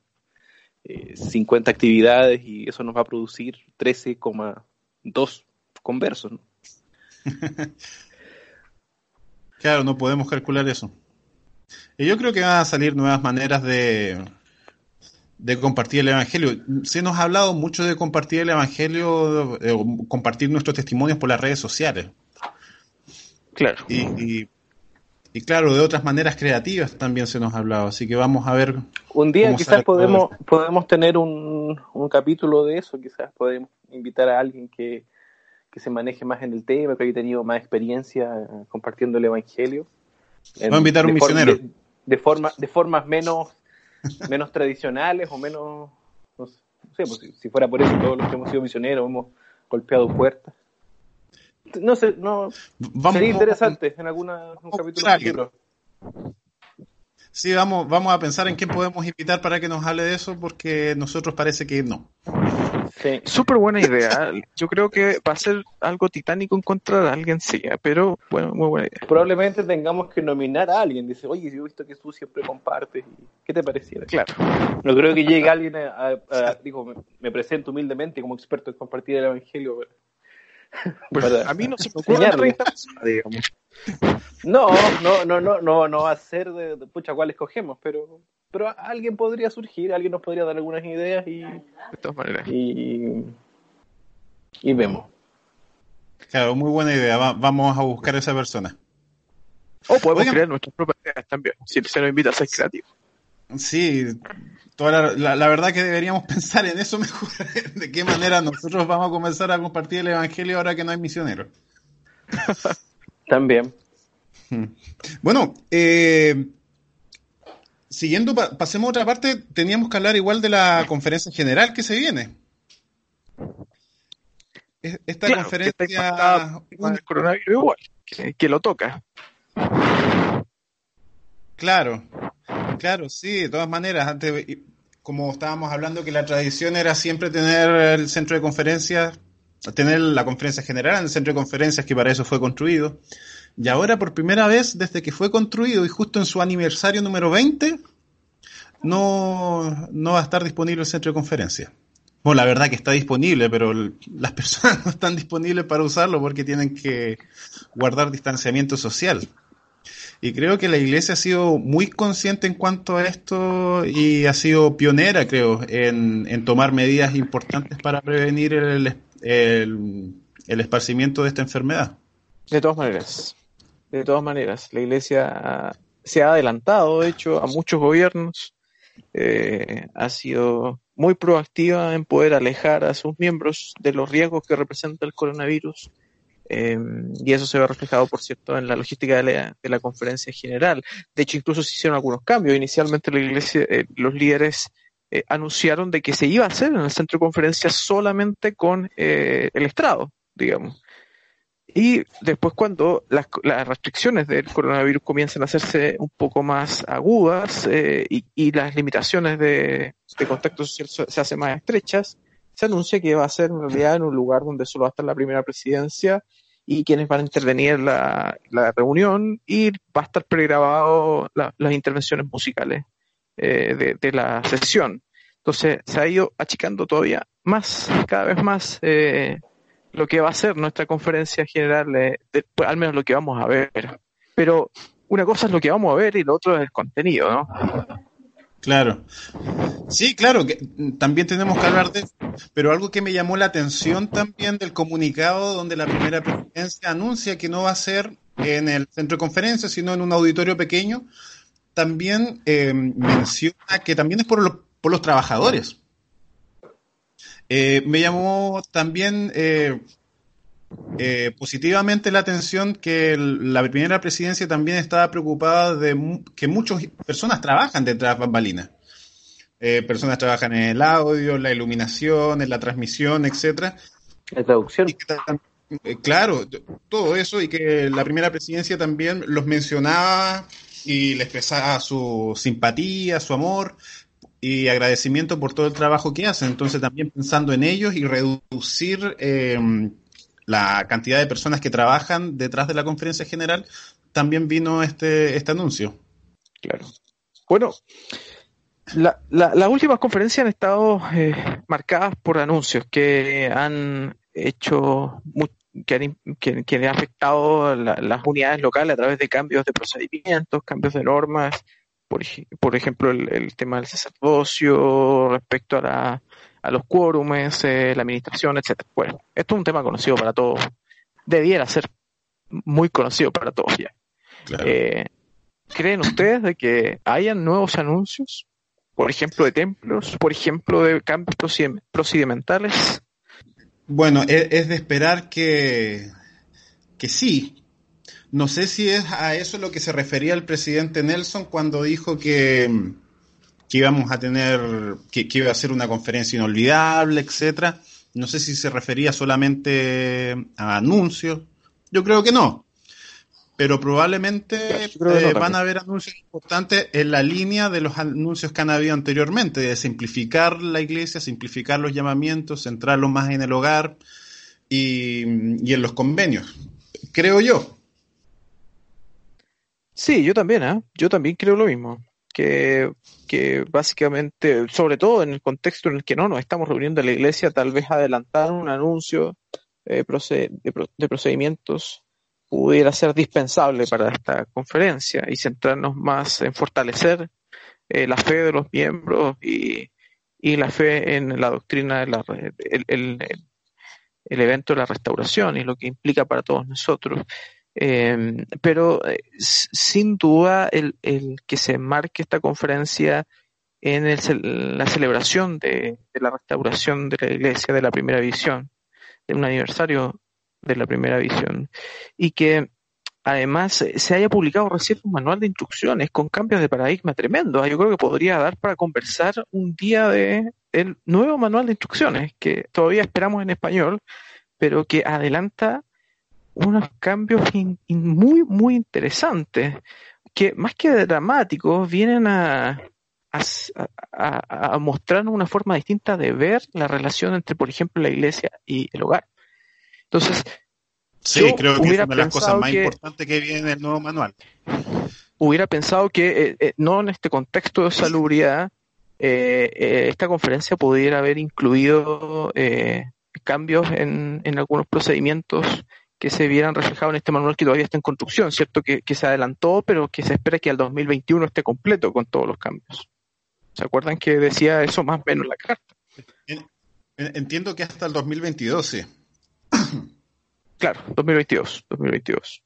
50 eh, actividades y eso nos va a producir 13,2 conversos, ¿no? claro, no podemos calcular eso. Y yo creo que van a salir nuevas maneras de, de compartir el Evangelio. Se nos ha hablado mucho de compartir el Evangelio, compartir nuestros testimonios por las redes sociales. Claro. Y, y, claro, de otras maneras creativas también se nos ha hablado, así que vamos a ver. Un día quizás podemos, podemos tener un, un capítulo de eso, quizás podemos invitar a alguien que, que se maneje más en el tema, que haya tenido más experiencia compartiendo el Evangelio. Vamos a invitar a un misionero. de, forma, de formas menos, menos tradicionales o menos, no sé, pues, si fuera por eso todos los que hemos sido misioneros hemos golpeado puertas no sé, no. sería interesante en alguna un capítulo Sí, vamos, vamos a pensar en quién podemos invitar para que nos hable de eso, porque nosotros parece que no. Sí. Súper buena idea. Yo creo que va a ser algo titánico encontrar a alguien, sí, bueno, muy buena idea. Probablemente tengamos que nominar a alguien. Dice, oye, yo he visto que tú siempre compartes. ¿Qué te pareciera? Claro. No creo que llegue alguien a, digo, me, me, presento humildemente como experto en compartir el Evangelio. Pues, a mí no se me ocurre No, no, no, no, no, no va a ser de, pucha cuál escogemos, pero, pero alguien podría surgir, alguien nos podría dar algunas ideas y, y, y vemos. Claro, muy buena idea. vamos a buscar a esa persona. O podemos crear nuestras propias ideas también, si se nos invita a ser creativo. Sí, toda la, la, verdad que deberíamos pensar en eso mejor, de qué manera nosotros vamos a comenzar a compartir el Evangelio ahora que no hay misioneros. También. Hmm. Bueno, eh, siguiendo, pasemos a otra parte, teníamos que hablar igual de la conferencia general que se viene. Esta conferencia... el coronavirus igual, que, lo toca. Claro, claro, sí, de todas maneras, antes, como estábamos hablando, que la tradición era siempre tener el centro de conferencias, tener la conferencia general en el centro de conferencias, que para eso fue construido. Y ahora, por primera vez, desde que fue construido y justo en su aniversario número 20, no, no va a estar disponible el centro de conferencias. Bueno, la verdad que está disponible, pero las personas no están disponibles para usarlo porque tienen que guardar distanciamiento social. Y creo que la iglesia ha sido muy consciente en cuanto a esto y ha sido pionera, creo, en, tomar medidas importantes para prevenir el, el esparcimiento de esta enfermedad. De todas maneras, de todas maneras, la iglesia se ha adelantado, de hecho, a muchos gobiernos, eh, ha sido muy proactiva en poder alejar a sus miembros de los riesgos que representa el coronavirus. Eh, y eso se ve reflejado, por cierto, en la logística de la, conferencia general. De hecho, incluso se hicieron algunos cambios. Inicialmente la iglesia, eh, los líderes anunciaron de que se iba a hacer en el centro de conferencias solamente con el estrado, digamos. Y después cuando las, restricciones del coronavirus comienzan a hacerse un poco más agudas eh, y, las limitaciones de, contacto social se hacen más estrechas, se anuncia que va a ser en realidad en un lugar donde solo va a estar la primera presidencia y quienes van a intervenir en la, reunión y va a estar pregrabado las intervenciones musicales eh, de, la sesión. Entonces se ha ido achicando todavía más, cada vez más eh, lo que va a ser nuestra conferencia general, pues, al menos lo que vamos a ver. Pero una cosa es lo que vamos a ver y lo otro es el contenido, ¿no? Claro. Sí, claro, que también tenemos que hablar de pero algo que me llamó la atención también del comunicado donde la primera presidencia anuncia que no va a ser en el centro de conferencias, sino en un auditorio pequeño, también eh, menciona que también es por, por los trabajadores. Eh, me llamó también eh, positivamente la atención que la primera presidencia también estaba preocupada de que muchas personas trabajan detrás de bambalinas. Personas trabajan en el audio, en la iluminación, en la transmisión, etcétera. La traducción. claro, todo eso y que la primera presidencia también los mencionaba y les expresaba su simpatía, su amor, y agradecimiento por todo el trabajo que hacen. Entonces también pensando en ellos y reducir em, la cantidad de personas que trabajan detrás de la conferencia general, también vino este, este anuncio. Claro. Bueno, las últimas conferencias han estado eh, marcadas por anuncios que han hecho que han, que, han afectado las unidades locales a través de cambios de procedimientos, cambios de normas, por, ejemplo, el, tema del sacerdocio, respecto a, los quórumes, eh, la administración, etcétera. Bueno, esto es un tema conocido para todos. Debiera ser muy conocido para todos ya. Eh, ¿Creen ustedes de que hayan nuevos anuncios? Por ejemplo, de templos, por ejemplo, de cambios procedimentales. Bueno, es, es de esperar que, que sí, no sé si es a eso lo que se refería el presidente Nelson cuando dijo que, íbamos a tener, que, iba a ser una conferencia inolvidable, etcétera. No sé si se refería solamente a anuncios. Yo creo que no. Pero probablemente eh, van a haber anuncios importantes en la línea de los anuncios que han habido anteriormente, de simplificar la iglesia, simplificar los llamamientos, centrarlos más en el hogar y en los convenios. Creo yo. Sí, yo también, ¿eh? Yo también creo lo mismo. Que, que básicamente, sobre todo en el contexto en el que no nos estamos reuniendo en la iglesia, tal vez adelantar un anuncio eh, de, procedimientos pudiera ser dispensable para esta conferencia y centrarnos más en fortalecer eh, la fe de los miembros y, y la fe en la doctrina de el, el, evento de la restauración y lo que implica para todos nosotros. Em, pero eh, sin duda el, el, que se marque esta conferencia en la celebración de, la restauración de la iglesia de la primera visión, de un aniversario de la primera visión, y que además se haya publicado recién un manual de instrucciones con cambios de paradigma tremendos. Yo creo que podría dar para conversar un día de el nuevo manual de instrucciones que todavía esperamos en español, pero que adelanta unos cambios muy, muy interesantes, que más que dramáticos, vienen a, a, mostrarnos una forma distinta de ver la relación entre, por ejemplo, la iglesia y el hogar. Entonces, sí, creo que es una de las cosas más importantes que viene en el nuevo manual. Hubiera pensado que eh, eh, no en este contexto de salubridad, eh, esta conferencia pudiera haber incluido cambios en, en algunos procedimientos que se vieran reflejados en este manual que todavía está en construcción, ¿cierto? Que, que, se adelantó, pero que se espera que al 2021 esté completo con todos los cambios. ¿Se acuerdan que decía eso más o menos la carta? Entiendo que hasta el 2022, sí. Claro, 2022, 2022.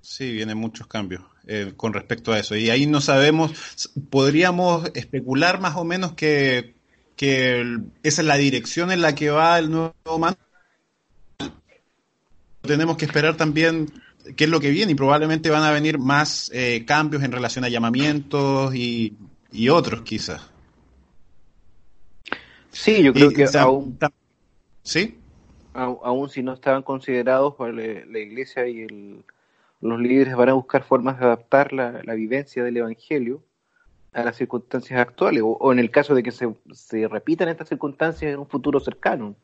Sí, vienen muchos cambios eh, con respecto a eso. Y ahí no sabemos, podríamos especular más o menos que, que esa es la dirección en la que va el nuevo mando. Tenemos que esperar también qué es lo que viene y probablemente van a venir más eh, cambios en relación a llamamientos y, y otros quizás. Sí, yo creo que aún, ¿sí? Aún si no estaban considerados por la, iglesia y el, los líderes van a buscar formas de adaptar la, vivencia del Evangelio a las circunstancias actuales, o, en el caso de que se, se, repitan estas circunstancias en un futuro cercano.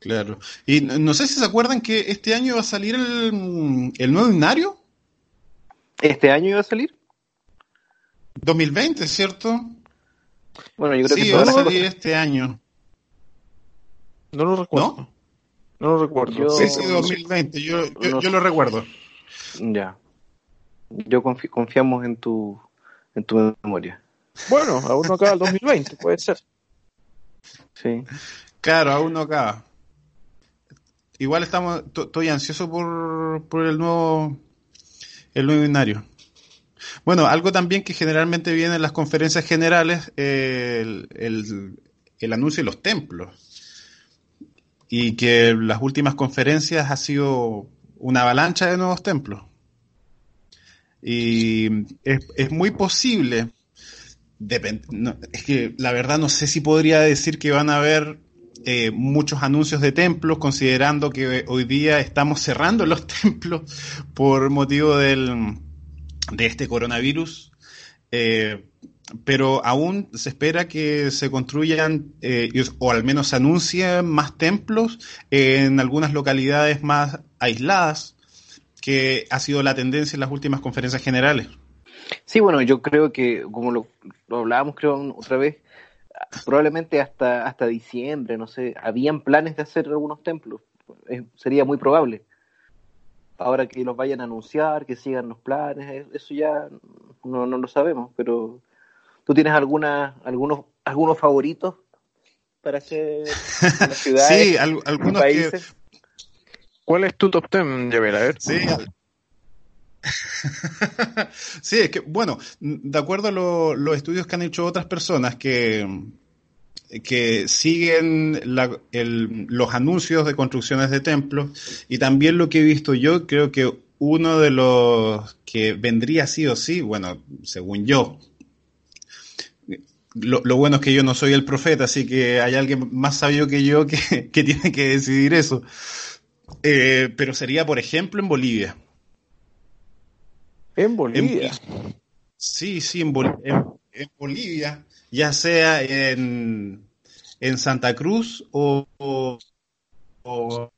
Claro. Y no sé si se acuerdan que este año va a salir el, el nuevo binario. ¿Este año iba a salir? 2020, ¿cierto? Bueno, yo creo sí, que va a salir este año. No lo recuerdo. ¿No? No lo recuerdo. sí, sí, 2020, yo, yo, lo recuerdo. Ya. Yo confiamos en tu, en tu memoria. Bueno, aún no acaba el 2020, puede ser. Sí. Claro, aún no acaba. Igual estamos, estoy ansioso por, por el nuevo, el nuevo binario. Bueno, algo también que generalmente viene en las conferencias generales, el, el, anuncio de los templos. Y que las últimas conferencias ha sido una avalancha de nuevos templos. Y es, muy posible, es que la verdad no sé si podría decir que van a haber eh, muchos anuncios de templos, considerando que hoy día estamos cerrando los templos por motivo del, de este coronavirus, eh, pero aún se espera que se construyan eh, o al menos se anuncien más templos en algunas localidades más aisladas, que ha sido la tendencia en las últimas conferencias generales. Sí, bueno, yo creo que, como lo, hablábamos creo otra vez, probablemente hasta, hasta diciembre, no sé, habían planes de hacer algunos templos, sería muy probable ahora que los vayan a anunciar, que sigan los planes, eso ya no, no lo sabemos, pero ¿tú tienes alguna, algunos, algunos favoritos para hacer las ciudades? sí, algunos países? ¿Cuál es tu top ten, A ver. Sí, sí, es que, bueno, de acuerdo a los estudios que han hecho otras personas que, que siguen los anuncios de construcciones de templos y también lo que he visto yo, creo que uno de los que vendría sí o sí, bueno, según yo, lo, bueno es que yo no soy el profeta, así que hay alguien más sabio que yo que, tiene que decidir eso. Eh, pero sería, por ejemplo, en Bolivia. ¿En Bolivia? sí, sí, en Bolivia ya sea en, en Santa Cruz o, o,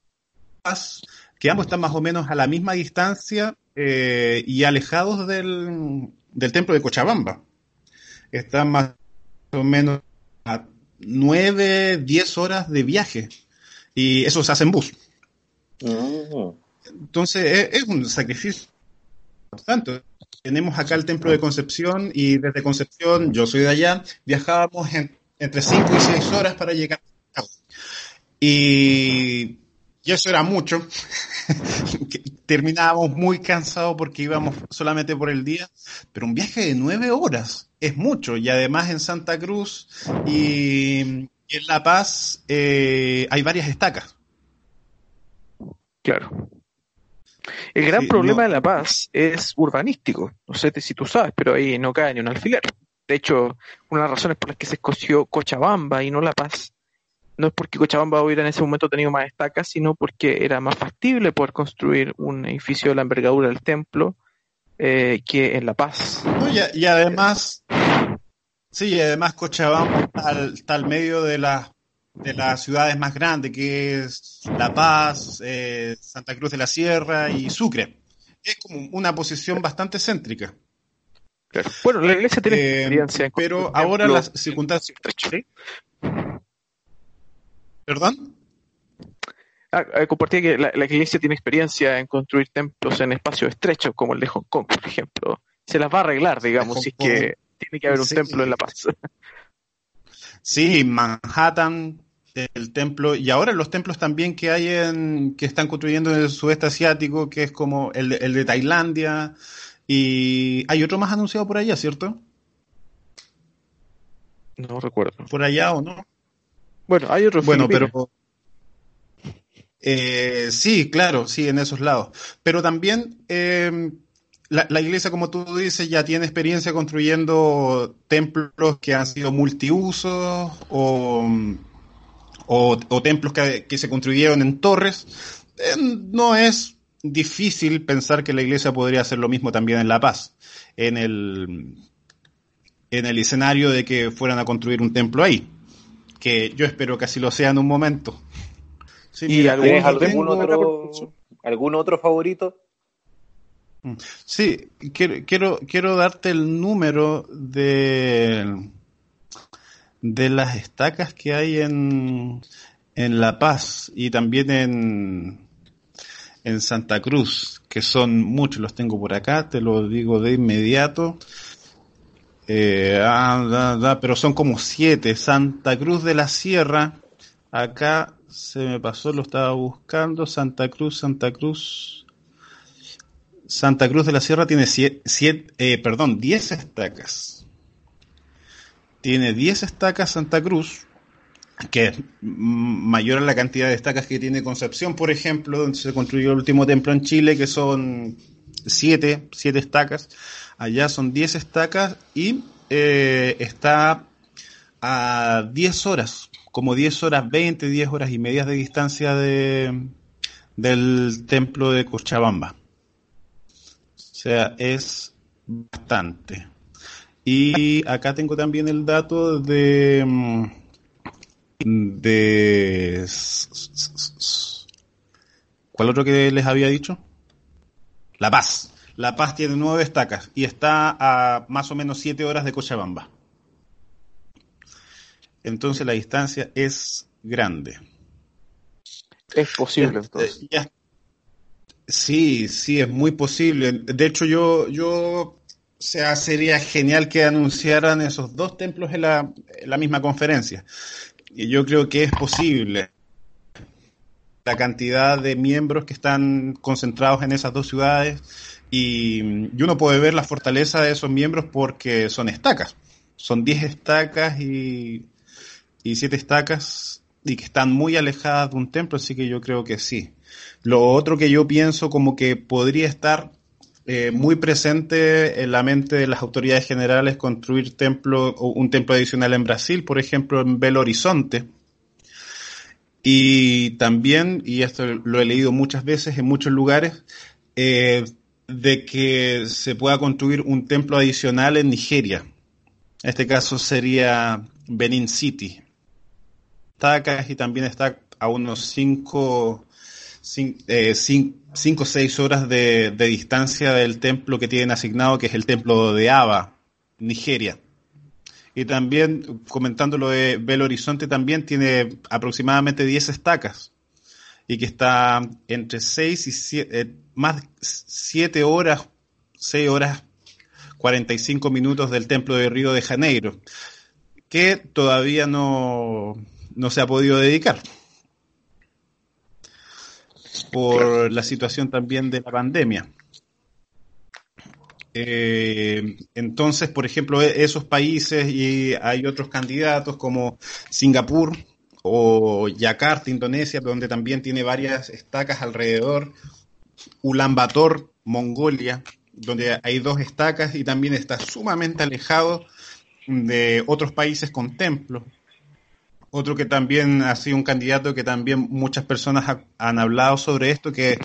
que ambos están más o menos a la misma distancia eh, y alejados del, del templo de Cochabamba. Están más o menos a 9, 10 horas de viaje y eso se hace en bus. Mm. Entonces es, un sacrificio importante tenemos acá el templo de Concepción y desde Concepción, yo soy de allá, viajábamos entre 5 y 6 horas para llegar. Y, y eso era mucho. terminábamos muy cansados porque íbamos solamente por el día, pero un viaje de nueve horas es mucho y además en Santa Cruz y, en La Paz eh, hay varias estacas. Claro. El gran problema de La Paz es urbanístico. No sé si tú sabes, pero ahí no cae ni un alfiler. De hecho, una de las razones por las que se escogió Cochabamba y no La Paz no es porque Cochabamba hubiera en ese momento tenido más estacas, sino porque era más factible poder construir un edificio de la envergadura del templo eh, que en La Paz. y, además, sí, y además Cochabamba está al, medio de, de las ciudades más grandes, que es La Paz, eh, Santa Cruz de la Sierra y Sucre. Es como una posición bastante céntrica. Bueno, la iglesia tiene eh, experiencia en Pero ahora las circunstancias. ¿Perdón? Ah, eh, compartía que la, iglesia tiene experiencia en construir templos en espacios estrechos, como el de Hong Kong, por ejemplo. Se las va a arreglar, digamos, si es que tiene que haber un templo en La Paz. Sí, Manhattan, el templo, y ahora los templos también que hay en, que están construyendo en el sudeste asiático, que es como el, el de Tailandia, y hay otro más anunciado por allá, ¿cierto? No recuerdo. ¿Por allá o no? Bueno, hay otros. Bueno, pero. Eh, sí, claro, sí, en esos lados. Pero también eh, la, iglesia, como tú dices, ya tiene experiencia construyendo templos que han sido multiusos o, o, templos que, se construyeron en torres. Eh, no es difícil pensar que la iglesia podría hacer lo mismo también en La Paz, en el, en el escenario de que fueran a construir un templo ahí que yo espero que así lo sea en un momento. ¿Y algún, otro, algún otro favorito? Mm. Sí, quiero, quiero, quiero darte el número de, de las estacas que hay en, en La Paz y también en, en Santa Cruz, que son muchos, los tengo por acá, te lo digo de inmediato. Eh, ah, pero son como siete. Santa Cruz de la Sierra. Acá se me pasó, lo estaba buscando. Santa Cruz, Santa Cruz. Santa Cruz de la Sierra tiene siete, eh, perdón, diez estacas. Tiene diez estacas Santa Cruz, que es mayor a la cantidad de estacas que tiene Concepción, por ejemplo, donde se construyó el último templo en Chile, que son siete, siete estacas. Allá son 10 estacas y eh, está a 10 horas, como 10 horas 20, 10 horas y medias de distancia de, del templo de Cochabamba. O sea, es bastante. Y acá tengo también el dato de de ¿cuál otro que les había dicho? La Paz. La Paz tiene nueve estacas y está a más o menos siete horas de Cochabamba. Entonces la distancia es grande. Es posible entonces. Sí, sí, es muy posible. De hecho, yo, yo sea, sería genial que anunciaran esos dos templos en la, en la misma conferencia. Y yo creo que es posible. La cantidad de miembros que están concentrados en esas dos ciudades y, uno puede ver la fortaleza de esos miembros porque son estacas. Son 10 estacas y, y 7 estacas y que están muy alejadas de un templo, así que yo creo que sí. Lo otro que yo pienso como que podría estar eh, muy presente en la mente de las autoridades generales construir templo un templo adicional en Brasil, por ejemplo en Belo Horizonte. Y también, y esto lo he leído muchas veces en muchos lugares, eh, de que se pueda construir un templo adicional en Nigeria. En este caso sería Benin City. Está y también está a unos 5 eh, cinco, o 6 horas de, distancia del templo que tienen asignado, que es el templo de Aba, Nigeria. Y también, comentando lo de Belo Horizonte, también tiene aproximadamente 10 estacas y que está entre 6 y 7, eh, más 7 horas, 6 horas 45 minutos del templo de Río de Janeiro, que todavía no, no se ha podido dedicar. por la situación también de la pandemia. Eh, entonces, por ejemplo, e-, esos países y hay otros candidatos como Singapur o Yakarta, Indonesia, donde también tiene varias estacas alrededor, Ulaanbaatar, Mongolia, donde hay dos estacas y también está sumamente alejado de otros países con templos. Otro que también ha sido un candidato que también muchas personas han hablado sobre esto, que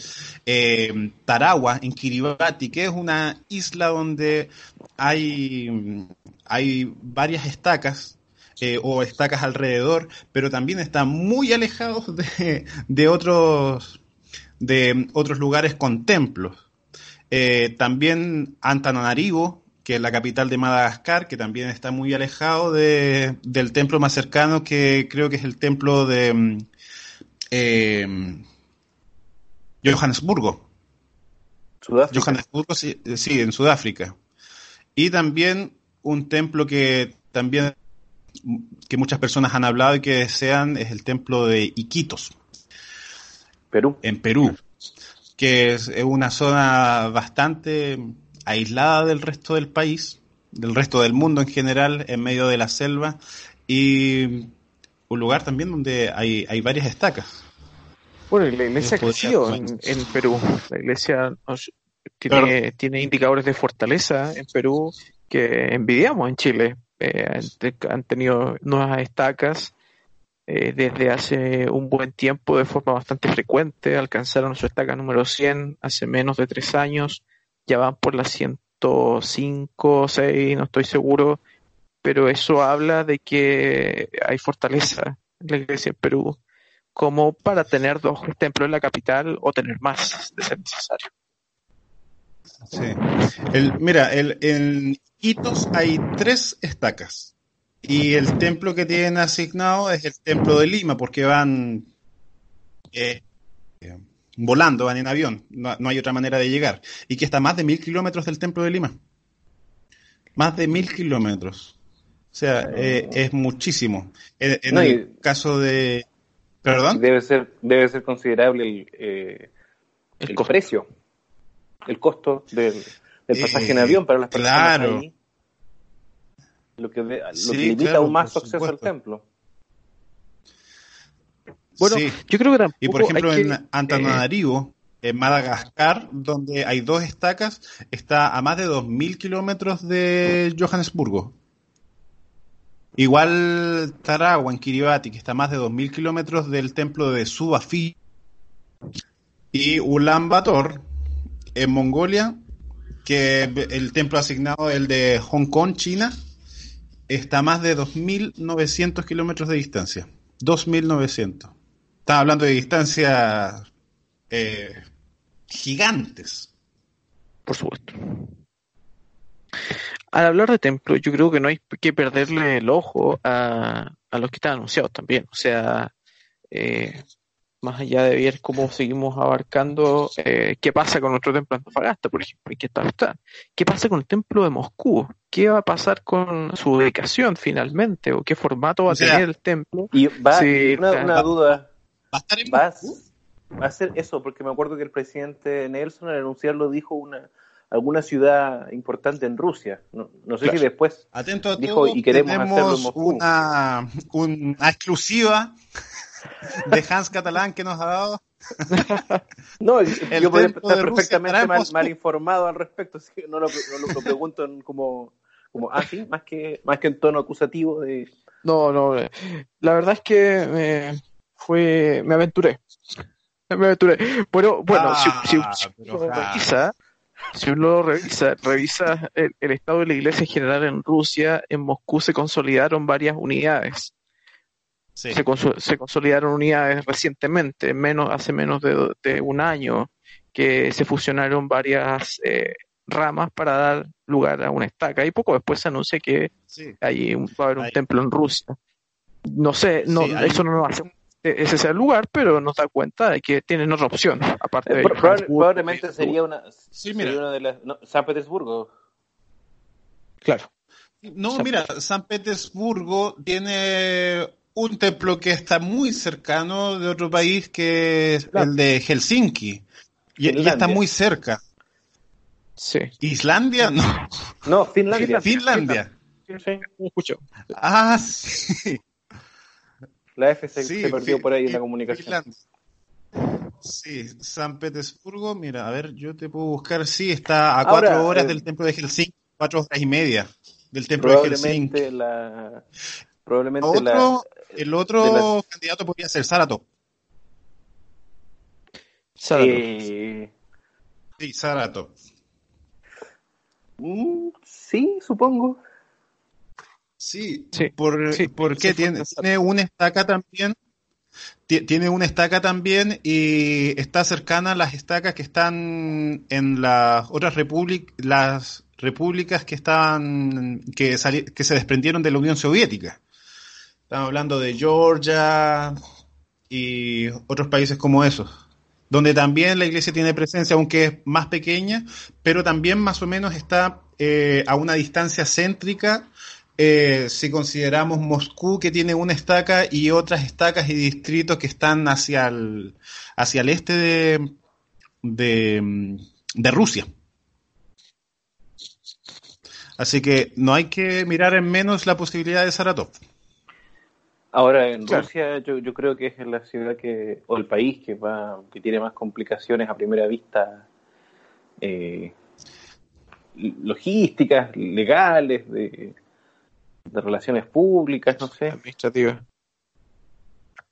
eh, Tarawa, en Kiribati, que es una isla donde hay, hay varias estacas eh, o estacas alrededor, pero también está muy alejado de, de, otros, de otros lugares con templos. Eh, también Antananarivo, que es la capital de Madagascar, que también está muy alejado de, del templo más cercano, que creo que es el templo de mm, eh, Johannesburgo. Johannesburgo, sí, sí, en Sudáfrica. Y también un templo que también que muchas personas han hablado y que desean es el templo de Iquitos. Perú. En Perú, que es una zona bastante aislada del resto del país, del resto del mundo en general, en medio de la selva, y un lugar también donde hay, hay varias estacas. Bueno, la iglesia ha crecido en, Perú. La iglesia tiene, tiene indicadores de fortaleza en Perú que envidiamos en Chile. Eh, han tenido nuevas estacas eh, desde hace un buen tiempo de forma bastante frecuente. Alcanzaron su estaca número 100 hace menos de tres años ya van por las 105, 6, no estoy seguro, pero eso habla de que hay fortaleza en la iglesia en Perú como para tener dos templos en la capital o tener más de ser necesario. Sí. El, mira, en Iquitos hay tres estacas y el templo que tienen asignado es el templo de Lima porque van eh, volando, van en avión, no, hay otra manera de llegar, y que está a más de mil kilómetros del templo de Lima. Más de mil kilómetros. O sea, eh, es muchísimo. En, el caso de... ¿Perdón? Debe ser, debe ser considerable el, eh, el, precio, el costo del, pasaje en eh, avión para las personas claro. Lo que, lo limita aún más su acceso al templo. Bueno, yo creo que tampoco Y por ejemplo, en Antananarivo, en Madagascar, donde hay dos estacas, está a más de 2.000 kilómetros de Johannesburgo. Igual Tarawa, en Kiribati, que está a más de 2.000 kilómetros del templo de Subafi. Y Ulaanbaatar, en Mongolia, que el templo asignado, el de Hong Kong, China, está a más de 2.900 kilómetros de distancia. 2.900. Estaba hablando de distancias eh, gigantes. Por supuesto. Al hablar de templo, yo creo que no hay que perderle el ojo a, a los que están anunciados también. O sea, eh, más allá de ver cómo seguimos abarcando eh, qué pasa con nuestro templo de Antofagasta, por ejemplo, y qué tal está. ¿Qué pasa con el templo de Moscú? ¿Qué va a pasar con su ubicación finalmente? ¿O qué formato va a tener el templo? Y va, una, duda, ¿Va a ser eso, porque me acuerdo que el presidente Nelson al anunciarlo dijo una alguna ciudad importante en Rusia. No, sé si después Atento dijo y queremos hacerlo Una, una exclusiva de Hans Catalán que nos ha dado. no, yo podría estar perfectamente mal, informado al respecto, así que no lo, pregunto como, como así, ah, más que, más que en tono acusativo de... No, no, eh, la verdad es que... Eh, fue, me aventuré. Me aventuré. Bueno, bueno, si, si, ah, uno revisa, si uno revisa, revisa el, estado de la iglesia en general en Rusia, en Moscú se consolidaron varias unidades. Se, se, consolidaron unidades recientemente, menos, hace menos de, un año, que se fusionaron varias eh, ramas para dar lugar a una estaca. Y poco después se anuncia que hay va a haber un templo en Rusia. No sé, no, eso no nos hace ese es el lugar, pero nos da cuenta de que tienen otra opción, aparte de... probablemente sería una, de las... San Petersburgo. Claro. No, mira, San Petersburgo tiene un templo que está muy cercano de otro país que es el de Helsinki. Y, y está muy cerca. Sí. ¿Islandia? No. No, Finlandia. Finlandia. Sí, sí, me escucho. Ah, sí. La F se, Sí, se perdió por ahí en la comunicación. Finlandia. Sí, San Petersburgo, mira, a ver, yo te puedo buscar, sí, está a Ahora, cuatro horas eh, del templo de Helsinki, cuatro horas y media del templo de Helsinki. Probablemente la. Probablemente la. Otro, el otro la- candidato podría ser Saratov. Saratov. eh, Sí, Saratov. mm, sí, supongo. Sí, Sí, por, sí, porque sí, tiene, tiene una estaca también, ti- tiene una estaca también y está cercana a las estacas que están en las otras repúblicas, las repúblicas que estaban, que, que se desprendieron de la Unión Soviética. Estamos hablando de Georgia y otros países como esos, donde también la iglesia tiene presencia, aunque es más pequeña, pero también más o menos está eh, a una distancia céntrica eh, si consideramos Moscú que tiene una estaca y otras estacas y distritos que están hacia el, hacia el este de, de, de Rusia. Así que no hay que mirar en menos la posibilidad de Saratov. Ahora en Claro. Rusia yo, yo creo que es la ciudad que o el país que va que tiene más complicaciones a primera vista eh, logísticas, legales, de, de relaciones públicas, no sé, Administrativa.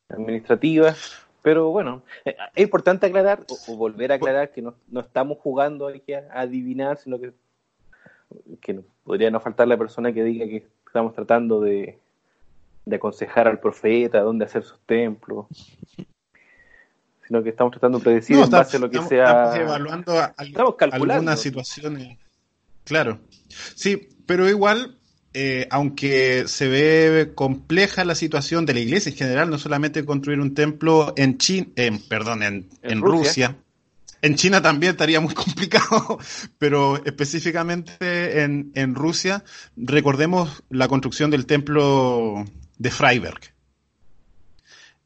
administrativas. Pero bueno, eh, es importante aclarar o, o volver a aclarar que no, no estamos jugando aquí a, a adivinar, sino que, que no- podría no faltar la persona que diga que estamos tratando de, de aconsejar al profeta dónde hacer sus templos, sino que estamos tratando de predecir en base a lo que estamos- sea. estamos evaluando a- al- Estamos calculando. algunas situaciones. Claro. Sí, pero igual, eh, aunque se ve compleja la situación de la iglesia en general, no solamente construir un templo en China, perdón, en, En en Rusia. Rusia. En China también estaría muy complicado, pero específicamente en, en Rusia, recordemos la construcción del templo de Freiberg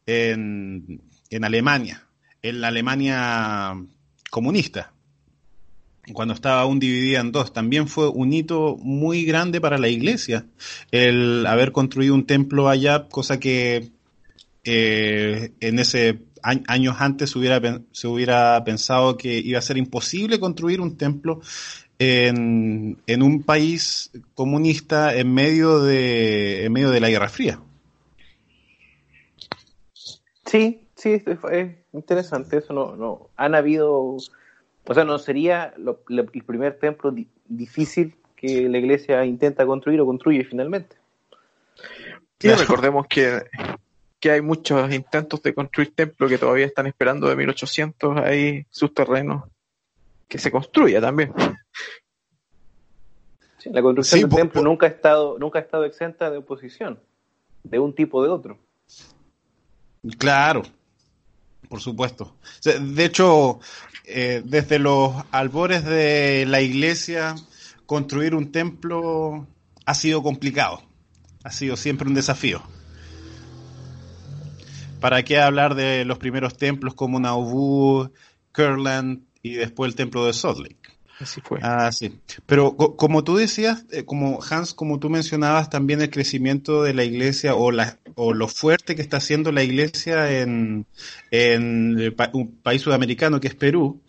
en, en Alemania, en la Alemania comunista, cuando estaba aún dividida en dos. También fue un hito muy grande para la iglesia el haber construido un templo allá, cosa que eh, en ese años antes se hubiera, se hubiera pensado que iba a ser imposible construir un templo en, en un país comunista en medio de, en medio de la Guerra Fría. Sí, sí, es, es interesante eso. No, no, han habido, o sea, no sería lo- lo- el primer templo di- difícil que la iglesia intenta construir o construye finalmente. Y Claro. recordemos que, que hay muchos intentos de construir templos que todavía están esperando de 1800 ahí sus terrenos que se construya también. Sí, la construcción Sí, del templo nunca ha estado, nunca ha estado exenta de oposición, de un tipo o de otro. Claro, por supuesto. De hecho, eh, desde los albores de la iglesia, construir un templo ha sido complicado. Ha sido siempre un desafío. ¿Para qué hablar de los primeros templos como Nauvoo, Kirtland y después el templo de Salt? Así fue. Ah, sí. Pero co- como tú decías, eh, como Hans, como tú mencionabas también el crecimiento de la iglesia o, la, o lo fuerte que está haciendo la iglesia en, en el pa- un país sudamericano que es Perú,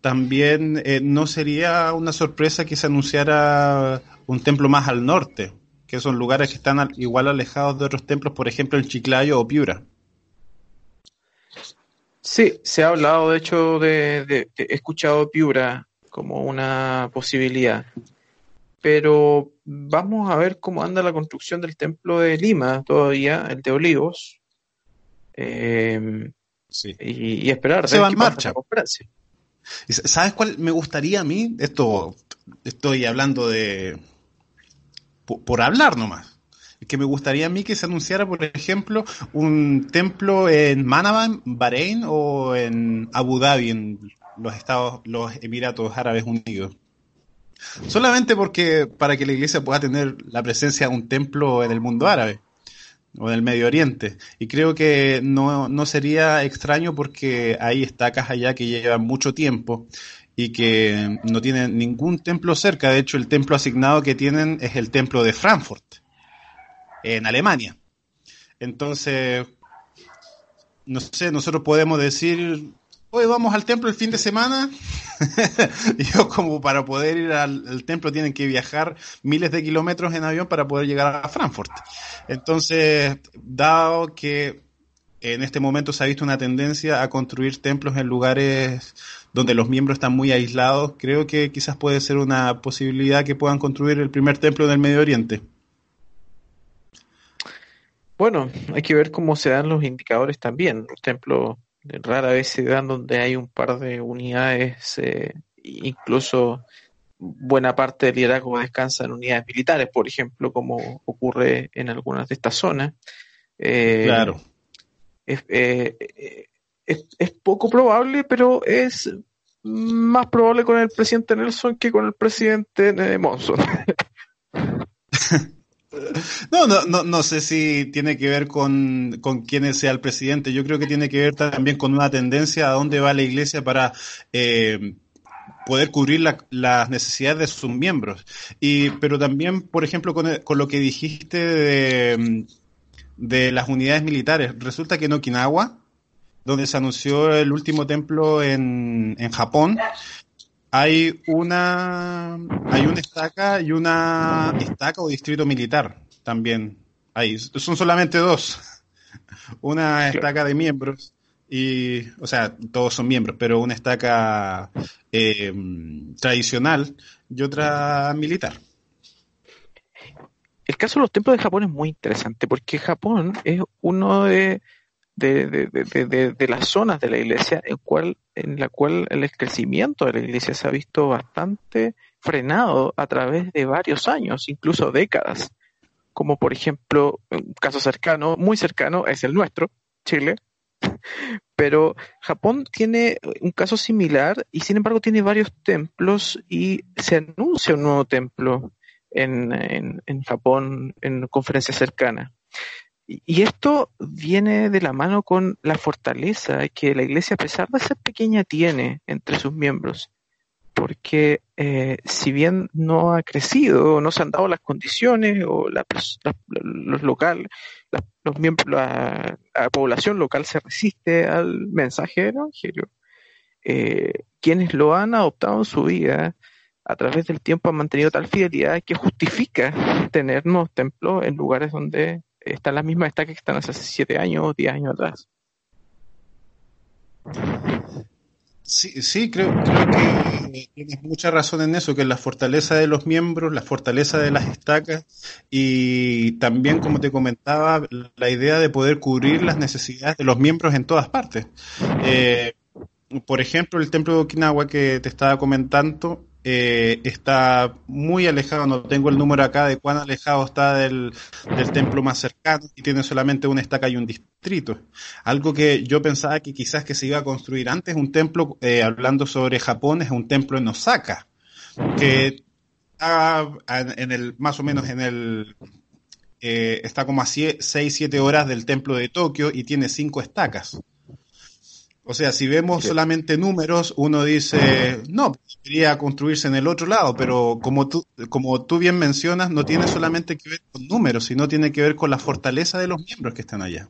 también eh, no sería una sorpresa que se anunciara un templo más al norte, que son lugares que están al- igual alejados de otros templos, por ejemplo en Chiclayo o Piura. Sí, se ha hablado de hecho de, de- de- he escuchado Piura como una posibilidad, pero vamos a ver cómo anda la construcción del templo de Lima todavía, el de Olivos, eh, Sí. y, y esperar. Se va en marcha. la conferencia. ¿Y sa- ¿Sabes cuál me gustaría a mí? Esto estoy hablando de por, por hablar nomás. Que me gustaría a mí que se anunciara, por ejemplo, un templo en Manama, en Bahrein o en Abu Dhabi, en los Estados, los Emiratos Árabes Unidos. Solamente porque para que la iglesia pueda tener la presencia de un templo en el mundo árabe. o del Medio Oriente. Y creo que no, no sería extraño porque hay estacas allá que llevan mucho tiempo y que no tienen ningún templo cerca. De hecho, el templo asignado que tienen es el templo de Frankfurt, en Alemania. Entonces, no sé, nosotros podemos decir, hoy vamos al templo el fin de semana. yo como para poder ir al, templo tienen que viajar miles de kilómetros en avión para poder llegar a Frankfurt. Entonces, dado que en este momento se ha visto una tendencia a construir templos en lugares donde los miembros están muy aislados, creo que quizás puede ser una posibilidad que puedan construir el primer templo del Medio Oriente. Bueno, hay que ver cómo se dan los indicadores también. Los templos rara vez se dan donde hay un par de unidades, eh, incluso buena parte del liderazgo descansa en unidades militares, por ejemplo, como ocurre en algunas de estas zonas. Eh, claro. Eh, es, es, poco probable, pero es más probable con el presidente Nelson que con el presidente Monson. No, no, no, no sé si tiene que ver con, con quién sea el presidente. Yo creo que tiene que ver también con una tendencia a dónde va la iglesia para eh, poder cubrir las necesidades de sus miembros. Y, pero también, por ejemplo, con, con lo que dijiste de, de las unidades militares. Resulta que en Okinawa, donde se anunció el último templo en, en Japón, hay una hay una estaca y una estaca o distrito militar también. Ahí son solamente dos. Una estaca de miembros y o sea todos son miembros pero una estaca eh, tradicional y otra militar. El caso de los templos de Japón es muy interesante porque Japón es uno de de, de, de, las zonas de la iglesia en, cual, en la cual el crecimiento de la iglesia se ha visto bastante frenado a través de varios años, incluso décadas, como por ejemplo, un caso cercano, muy cercano, es el nuestro, Chile, pero Japón tiene un caso similar y sin embargo tiene varios templos y se anuncia un nuevo templo en, en, en Japón en conferencias cercanas. Y esto viene de la mano con la fortaleza que la iglesia, a pesar de ser pequeña, tiene entre sus miembros. Porque eh, si bien no ha crecido, no se han dado las condiciones o la, los locales, los miembros, la, población local se resiste al mensaje del Evangelio, eh, quienes lo han adoptado en su vida a través del tiempo han mantenido tal fidelidad que justifica tener nuevos templos en lugares donde están las mismas estacas que están hace 7 años o 10 años atrás. Sí, sí creo, que tienes mucha razón en eso, que la fortaleza de los miembros, la fortaleza de las estacas y también, como te comentaba, la idea de poder cubrir las necesidades de los miembros en todas partes. Eh, por ejemplo, el templo de Okinawa que te estaba comentando, eh, está muy alejado, no tengo el número acá de cuán alejado está del, templo más cercano y tiene solamente una estaca y un distrito. Algo que yo pensaba que quizás que se iba a construir antes, un templo, eh, hablando sobre Japón, es un templo en Osaka, que está en el, más o menos en el, eh, está como a 6, 7 horas del templo de Tokio y tiene cinco estacas. O sea, si vemos solamente números, uno dice, no, podría construirse en el otro lado, pero como tú, como tú bien mencionas, no tiene solamente que ver con números, sino tiene que ver con la fortaleza de los miembros que están allá.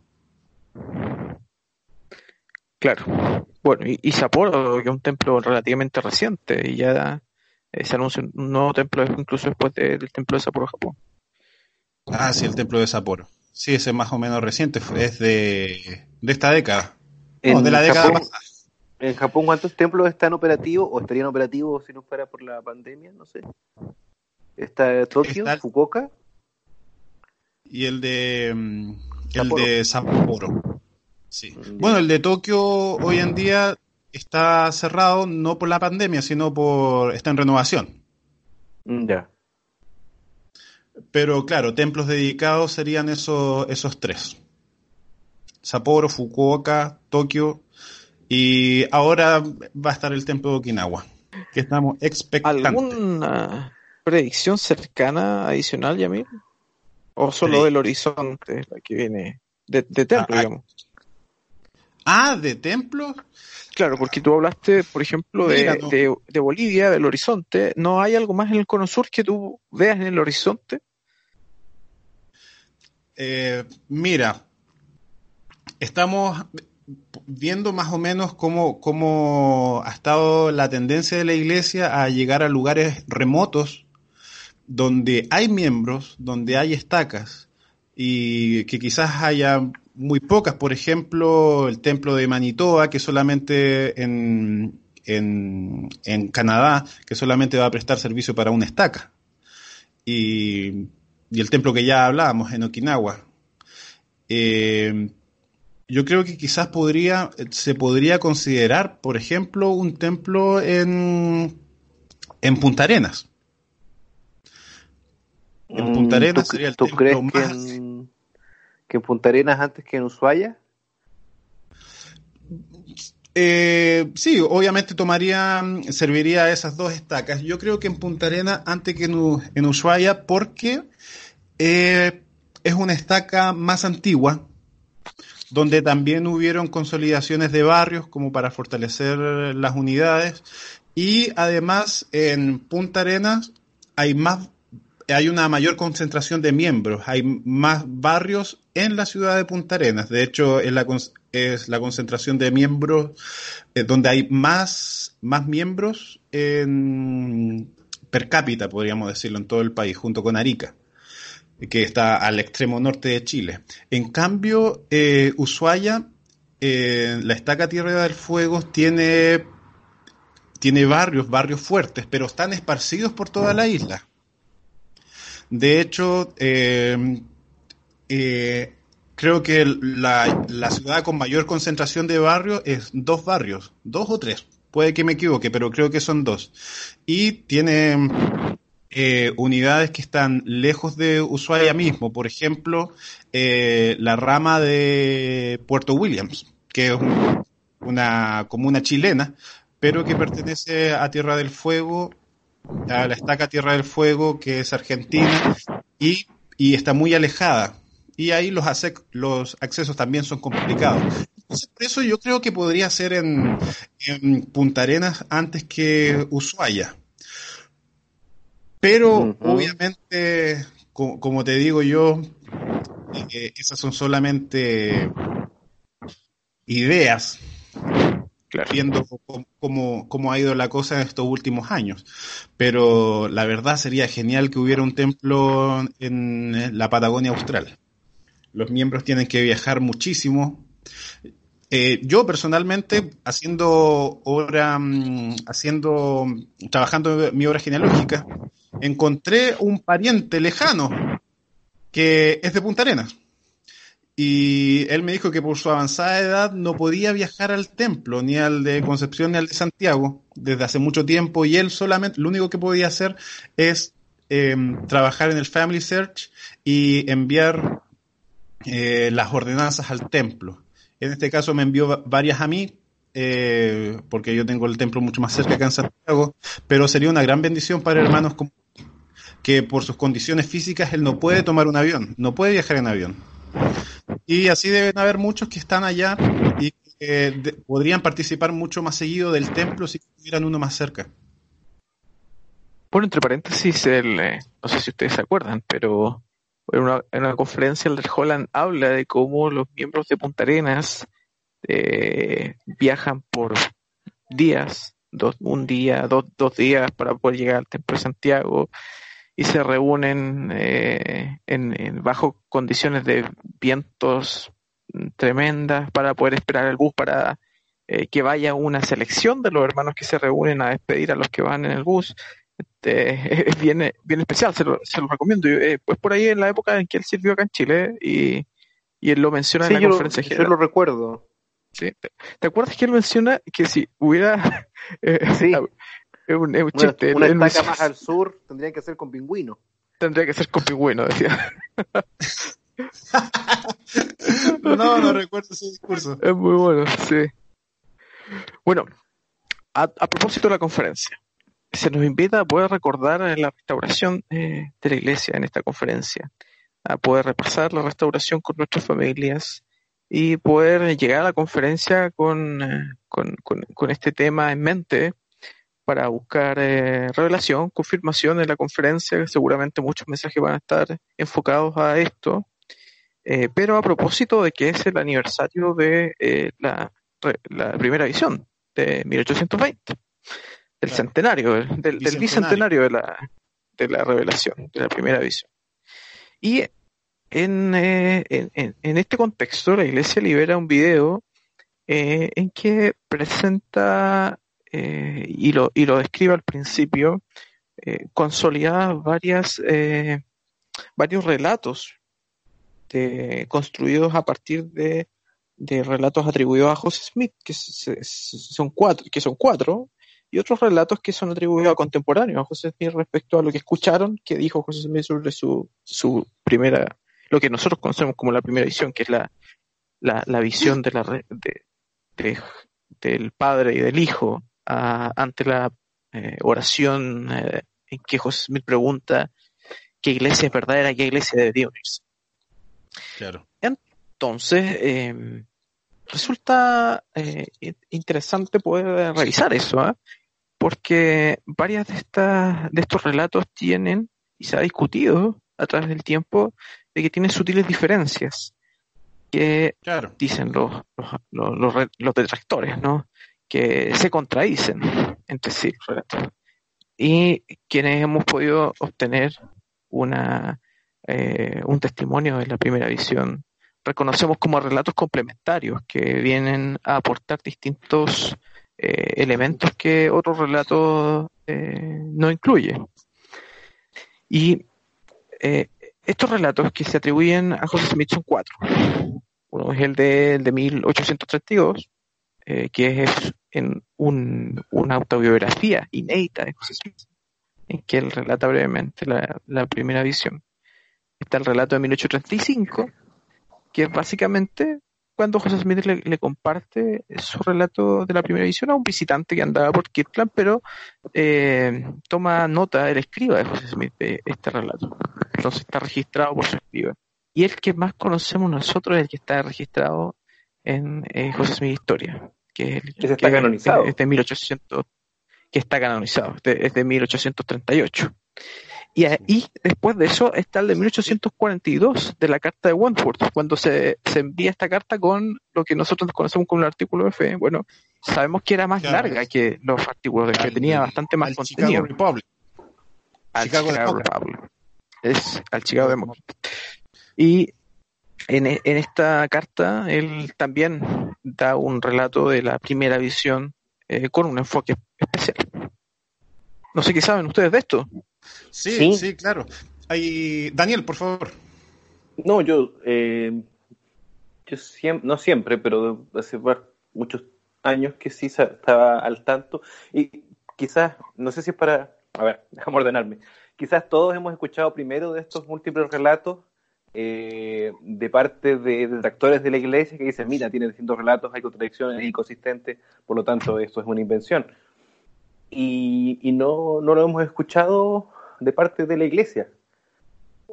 Claro. Bueno, y, Sapporo, que es un templo relativamente reciente, y ya eh, se anuncia un nuevo templo incluso después del templo de Sapporo, Japón. Ah, sí, el templo de Sapporo. Sí, ese es más o menos reciente, es de, de esta década. En, Japón, ¿En Japón cuántos templos están operativos o estarían operativos si no fuera por la pandemia? No sé. Está Tokio, Fukuoka. Y el de mm, el de Sapporo. Sí. Mm, bueno, el de Tokio hoy en día está cerrado no por la pandemia, sino por está en renovación. Mm, ya. Pero claro, templos dedicados serían esos esos tres. Sapporo, Fukuoka, Tokio y ahora va a estar el templo de Okinawa, que estamos expectantes. ¿Alguna predicción cercana adicional, Yamil? O solo del horizonte, la que viene de, templo, ah, digamos. Ah, de templo. Claro, porque tú hablaste, por ejemplo, de, de, Bolivia, del horizonte. ¿No hay algo más en el cono sur que tú veas en el horizonte? Eh, mira, estamos viendo más o menos cómo, cómo, ha estado la tendencia de la iglesia a llegar a lugares remotos donde hay miembros, donde hay estacas y que quizás haya muy pocas, por ejemplo, el templo de Manitoba, que solamente en, en, en Canadá, que solamente va a prestar servicio para una estaca. Y, y el templo que ya hablábamos en Okinawa. Eh, yo creo que quizás podría, se podría considerar, por ejemplo, un templo en, en Punta Arenas. En mm, Punta Arenas sería el templo crees más... Que en, que en Punta Arenas antes que en Ushuaia? Eh, sí, obviamente tomaría, serviría esas dos estacas. Yo creo que en Punta Arenas antes que en, en Ushuaia porque eh, es una estaca más antigua, donde también hubieron consolidaciones de barrios como para fortalecer las unidades. Y además en Punta Arenas hay más hay una mayor concentración de miembros, hay más barrios en la ciudad de Punta Arenas. De hecho, es la, es la concentración de miembros eh, donde hay más, más miembros en, per cápita, podríamos decirlo, en todo el país, junto con Arica que está al extremo norte de Chile. En cambio, eh, Ushuaia, eh, la estaca Tierra del Fuego, tiene, tiene barrios, barrios fuertes, pero están esparcidos por toda la isla. De hecho, eh, creo que la, la, ciudad con mayor concentración de barrios es dos barrios, dos o tres. Puede que me equivoque, pero creo que son dos. Y tiene eh, unidades que están lejos de Ushuaia mismo, por ejemplo, eh, la rama de Puerto Williams, que es una comuna chilena, pero que pertenece a Tierra del Fuego, a la estaca Tierra del Fuego, que es argentina, y, y está muy alejada. Y ahí los, accesos también son complicados. por eso yo creo que podría ser en, en Punta Arenas antes que Ushuaia. Pero obviamente, como, te digo yo, eh, esas son solamente ideas, viendo cómo, cómo, ha ido la cosa en estos últimos años. Pero la verdad sería genial que hubiera un templo en la Patagonia Austral. Los miembros tienen que viajar muchísimo. Eh, yo personalmente, haciendo obra, mm, haciendo, trabajando mi obra genealógica, encontré un pariente lejano que es de Punta Arenas. Y él me dijo que por su avanzada edad no podía viajar al templo, ni al de Concepción ni al de Santiago, desde hace mucho tiempo, y él solamente, lo único que podía hacer es em, trabajar en el Family Search y enviar eh, las ordenanzas al templo. En este caso me envió varias a mí, eh, porque yo tengo el templo mucho más cerca que en Santiago, pero sería una gran bendición para hermanos como que por sus condiciones físicas él no puede tomar un avión, no puede viajar en avión. Y así deben haber muchos que están allá y que podrían participar mucho más seguido del templo si tuvieran uno más cerca. Bueno, entre paréntesis, el, eh, no sé si ustedes se acuerdan, pero en una, en una conferencia el Holland habla de cómo los miembros de Punta Arenas eh, viajan por días, dos, un día, dos, dos días para poder llegar al Templo de Santiago y se reúnen eh, en, bajo condiciones de vientos tremendas para poder esperar el bus para eh, que vaya una selección de los hermanos que se reúnen a despedir a los que van en el bus. Este, es bien, bien especial, se lo, se lo recomiendo. Eh, pues por ahí en la época en que él sirvió acá en Chile y, y él lo menciona en la conferencia general. Yo lo recuerdo. ¿Sí? ¿Te, acuerdas que él menciona que si hubiera sí. Es un, es un chiste. Una, estaca más al sur tendría que ser con pingüino. Tendría que ser con pingüino, decía. no, no recuerdo ese discurso. Es muy bueno, sí. Bueno, a, propósito de la conferencia, se nos invita a poder recordar la restauración eh, de la iglesia en esta conferencia. a poder repasar la restauración con nuestras familias y poder llegar a la conferencia con, eh, con, con, este tema en mente para buscar eh, revelación, confirmación en la conferencia. Seguramente muchos mensajes van a estar enfocados a esto. Eh, pero a propósito de que es el aniversario de la, la, primera visión de 1820, del centenario, del, del bicentenario de la, de la revelación, de la primera visión. Y en, eh, en, en, este contexto, la iglesia libera un video eh, en que presenta eh, y, lo, y lo describe al principio, consolidadas varias, varios relatos de, construidos a partir de, de, relatos atribuidos a José Smith, que son cuatro, que son cuatro, y otros relatos que son atribuidos a contemporáneos a José Smith respecto a lo que escucharon que dijo José Smith sobre su, su primera lo que nosotros conocemos como la primera visión, que es la, la, visión de la, de, del Padre y del Hijo ante la eh, oración eh, en que José Smith pregunta qué iglesia es verdadera, qué iglesia debería unirse. Claro. Entonces, em, resulta eh, interesante poder revisar eso, porque varias de, estas, de estos relatos tienen, y se ha discutido a través del tiempo, de que tiene sutiles diferencias que dicen los, los, los, detractores, ¿no? Que se contradicen entre sí. Y quienes hemos podido obtener una, eh, un testimonio de la primera visión, reconocemos como relatos complementarios que vienen a aportar distintos eh, elementos que otros relatos eh, no incluyen. Y estos relatos que se atribuyen a José Smith son cuatro. Uno es el de, el de 1832, eh, que es en un, una autobiografía inédita de José Smith, en que él relata brevemente la, primera visión. Está el relato de 1835, que es básicamente cuando José Smith le, comparte su relato de la primera edición a un visitante que andaba por Kirtland, pero eh, toma nota, él escriba de José Smith de este relato. Entonces está registrado por su escriba. Y el que más conocemos nosotros es el que está registrado en eh, José Smith Historia, que es el que está canonizado. Es de 1800, que está canonizado, es de 1838. Y, ahí, después de eso está el de 1842 de la carta de Wentworth, cuando se, se envía esta carta con lo que nosotros conocemos como el artículo de fe. Bueno, sabemos que era más larga que los artículos de fe, tenía bastante más contenido. Al Chicago, Republic. Es al Chicago Democrat. Y en, en esta carta él también da un relato de la primera visión eh, con un enfoque especial. No sé qué saben ustedes de esto. Sí, sí, claro. Daniel, por favor. No, yo, eh, yo siempre, no siempre, pero hace muchos años que sí estaba al tanto. Y quizás, no sé si es para, a ver, déjame ordenarme. Quizás todos hemos escuchado primero de estos múltiples relatos eh, de parte de detractores de la iglesia que dicen, mira, tiene distintos relatos, hay contradicciones, es inconsistente, por lo tanto esto es una invención. Y, y no, no lo hemos escuchado de parte de la iglesia.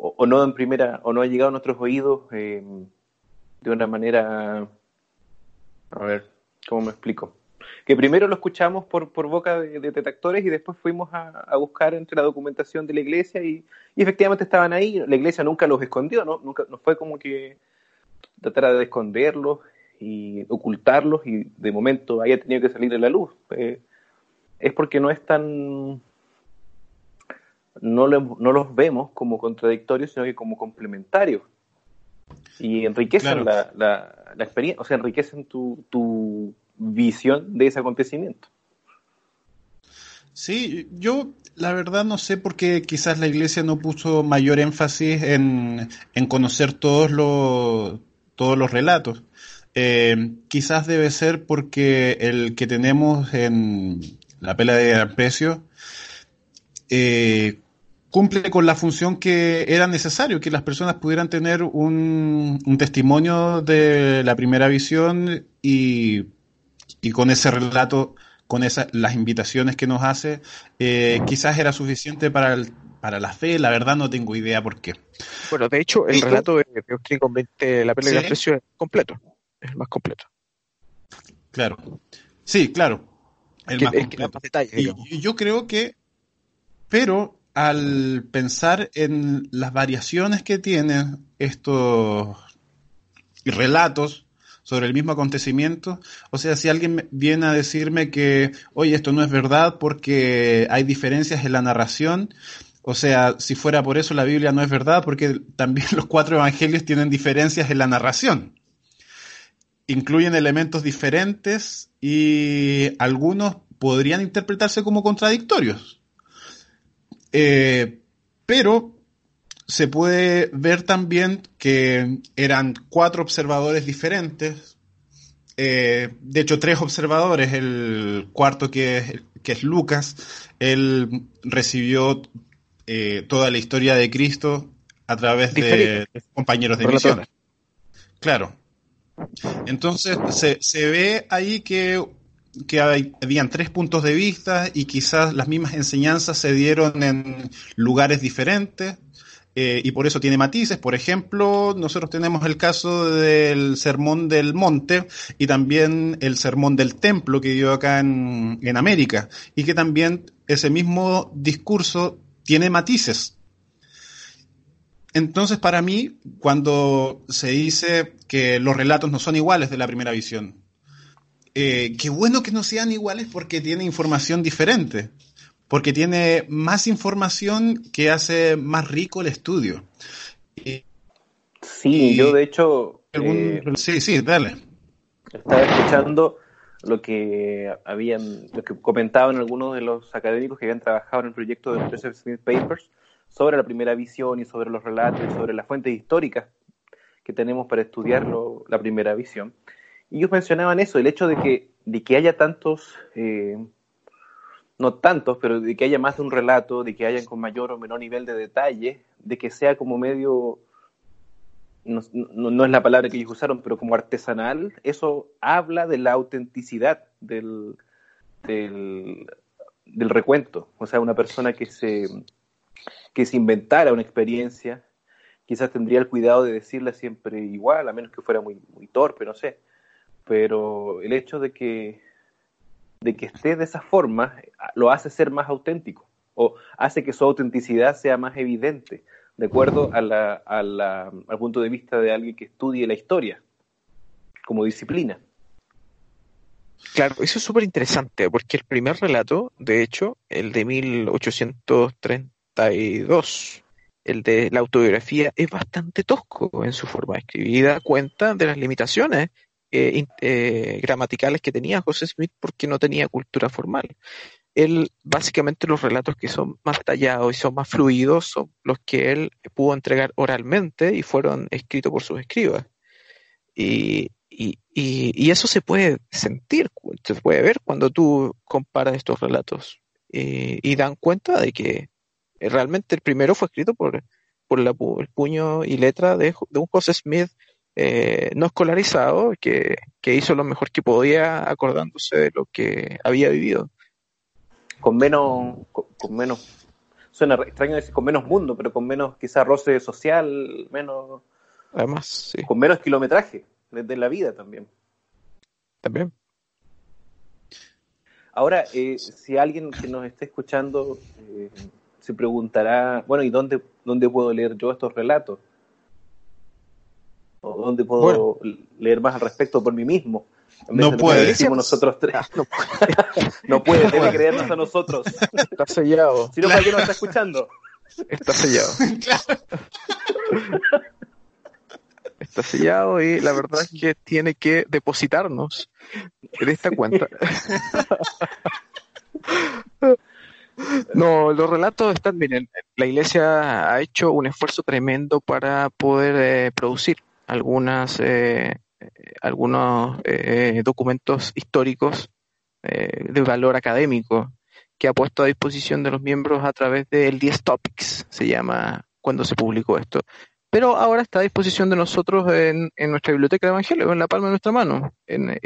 O, no en primera, o no ha llegado a nuestros oídos eh, de una manera, a ver, ¿cómo me explico? Que primero lo escuchamos por, por boca de, detractores y después fuimos a, buscar entre la documentación de la iglesia y, efectivamente estaban ahí. La iglesia nunca los escondió, ¿no? Nunca, no fue como que tratara de esconderlos y ocultarlos y de momento haya tenido que salir a la luz. Eh, es porque no es tan no, no los vemos como contradictorios, sino que como complementarios. Y enriquecen la, la, experiencia, o sea, enriquecen tu, tu visión de ese acontecimiento. Sí, yo la verdad no sé por qué quizás la iglesia no puso mayor énfasis en, en conocer todos los, todos los relatos. Eh, quizás debe ser porque el que tenemos en la pela de gran precio eh, cumple con la función que era necesario, que las personas pudieran tener un, testimonio de la primera visión y, y con ese relato, con esas las invitaciones que nos hace, eh, quizás era suficiente para, para la fe, la verdad no tengo idea por qué. Bueno, de hecho, el relato de, de La pelea de es completo, es el más completo. Claro, sí, claro. El más completo. y yo creo que, pero al pensar en las variaciones que tienen estos relatos, sobre el mismo acontecimiento. O sea, si alguien viene a decirme que, oye, esto no es verdad porque hay diferencias en la narración, o sea, si fuera por eso la Biblia no es verdad porque también los cuatro evangelios tienen diferencias en la narración. Incluyen elementos diferentes y algunos podrían interpretarse como contradictorios. Eh, pero se puede ver también que eran cuatro observadores diferentes, eh, de hecho tres observadores, el cuarto que es, que es Lucas, él recibió eh, toda la historia de Cristo a través de, compañeros de misión. Claro. Entonces se, se ve ahí que, que hay, habían tres puntos de vista y quizás las mismas enseñanzas se dieron en lugares diferentes eh, y por eso tiene matices. Por ejemplo, nosotros tenemos el caso del Sermón del Monte y también el Sermón del Templo que dio acá en, en América y que también ese mismo discurso tiene matices. Entonces, para mí, cuando se dice que los relatos no son iguales de la primera visión, eh, qué bueno que no sean iguales porque tiene información diferente porque tiene más información que hace más rico el estudio. sí, yo de hecho... Eh, sí, sí, dale. Estaba escuchando lo que habían, lo que comentaban algunos de los académicos que habían trabajado en el proyecto de los Joseph Smith Papers sobre la primera visión y sobre los relatos y sobre las fuentes históricas que tenemos para estudiar la primera visión. Y ellos mencionaban eso, el hecho de que, de que haya tantos eh, no tantos, pero de que haya más de un relato, de que hayan con mayor o menor nivel de detalle, de que sea como medio, no, es la palabra que ellos usaron, pero como artesanal, eso habla de la autenticidad del, del, recuento. O sea, una persona que se, que se inventara una experiencia, quizás tendría el cuidado de decirla siempre igual, a menos que fuera muy, muy torpe, no sé. Pero el hecho de que de que esté de esa forma lo hace ser más auténtico o hace que su autenticidad sea más evidente, de acuerdo a la, al punto de vista de alguien que estudie la historia como disciplina. Claro, eso es súper interesante, porque el primer relato, de hecho, el de 1832, el de la autobiografía, es bastante tosco en su forma de cuenta de las limitaciones eh, eh, gramaticales que tenía José Smith porque no tenía cultura formal. Él, básicamente, los relatos que son más detallados y son más fluidos son los que él pudo entregar oralmente y fueron escritos por sus escribas. Y, eso se puede sentir, se puede ver cuando tú comparas estos relatos y dan cuenta de que realmente el primero fue escrito por, por el puño y letra de, de un José Smith eh, no escolarizado que, hizo lo mejor que podía acordándose de lo que había vivido. Con menos, con, menos, suena extraño decir con menos mundo, pero con menos quizá roce social, menos... Además, sí. Con menos kilometraje desde la vida también. También. Ahora, eh, si alguien que nos esté escuchando eh, se preguntará, bueno, ¿y dónde, dónde puedo leer yo estos relatos? ¿O dónde puedo leer más al respecto por mí mismo? no puede. nosotros tres. No puede. debe creernos a nosotros. Está sellado. Si no, ¿para qué nos está escuchando? Está sellado. Está sellado y la verdad es que tiene que depositarnos en esta cuenta. No, los relatos están bien. La iglesia ha hecho un esfuerzo tremendo para poder eh, producir algunas, eh, algunos eh, documentos históricos eh, de valor académico que ha puesto a disposición de los miembros a través del 10 Topics, se llama cuando se publicó esto. Pero ahora está a disposición de nosotros en, nuestra biblioteca de Evangelio, en la palma de nuestra mano, en,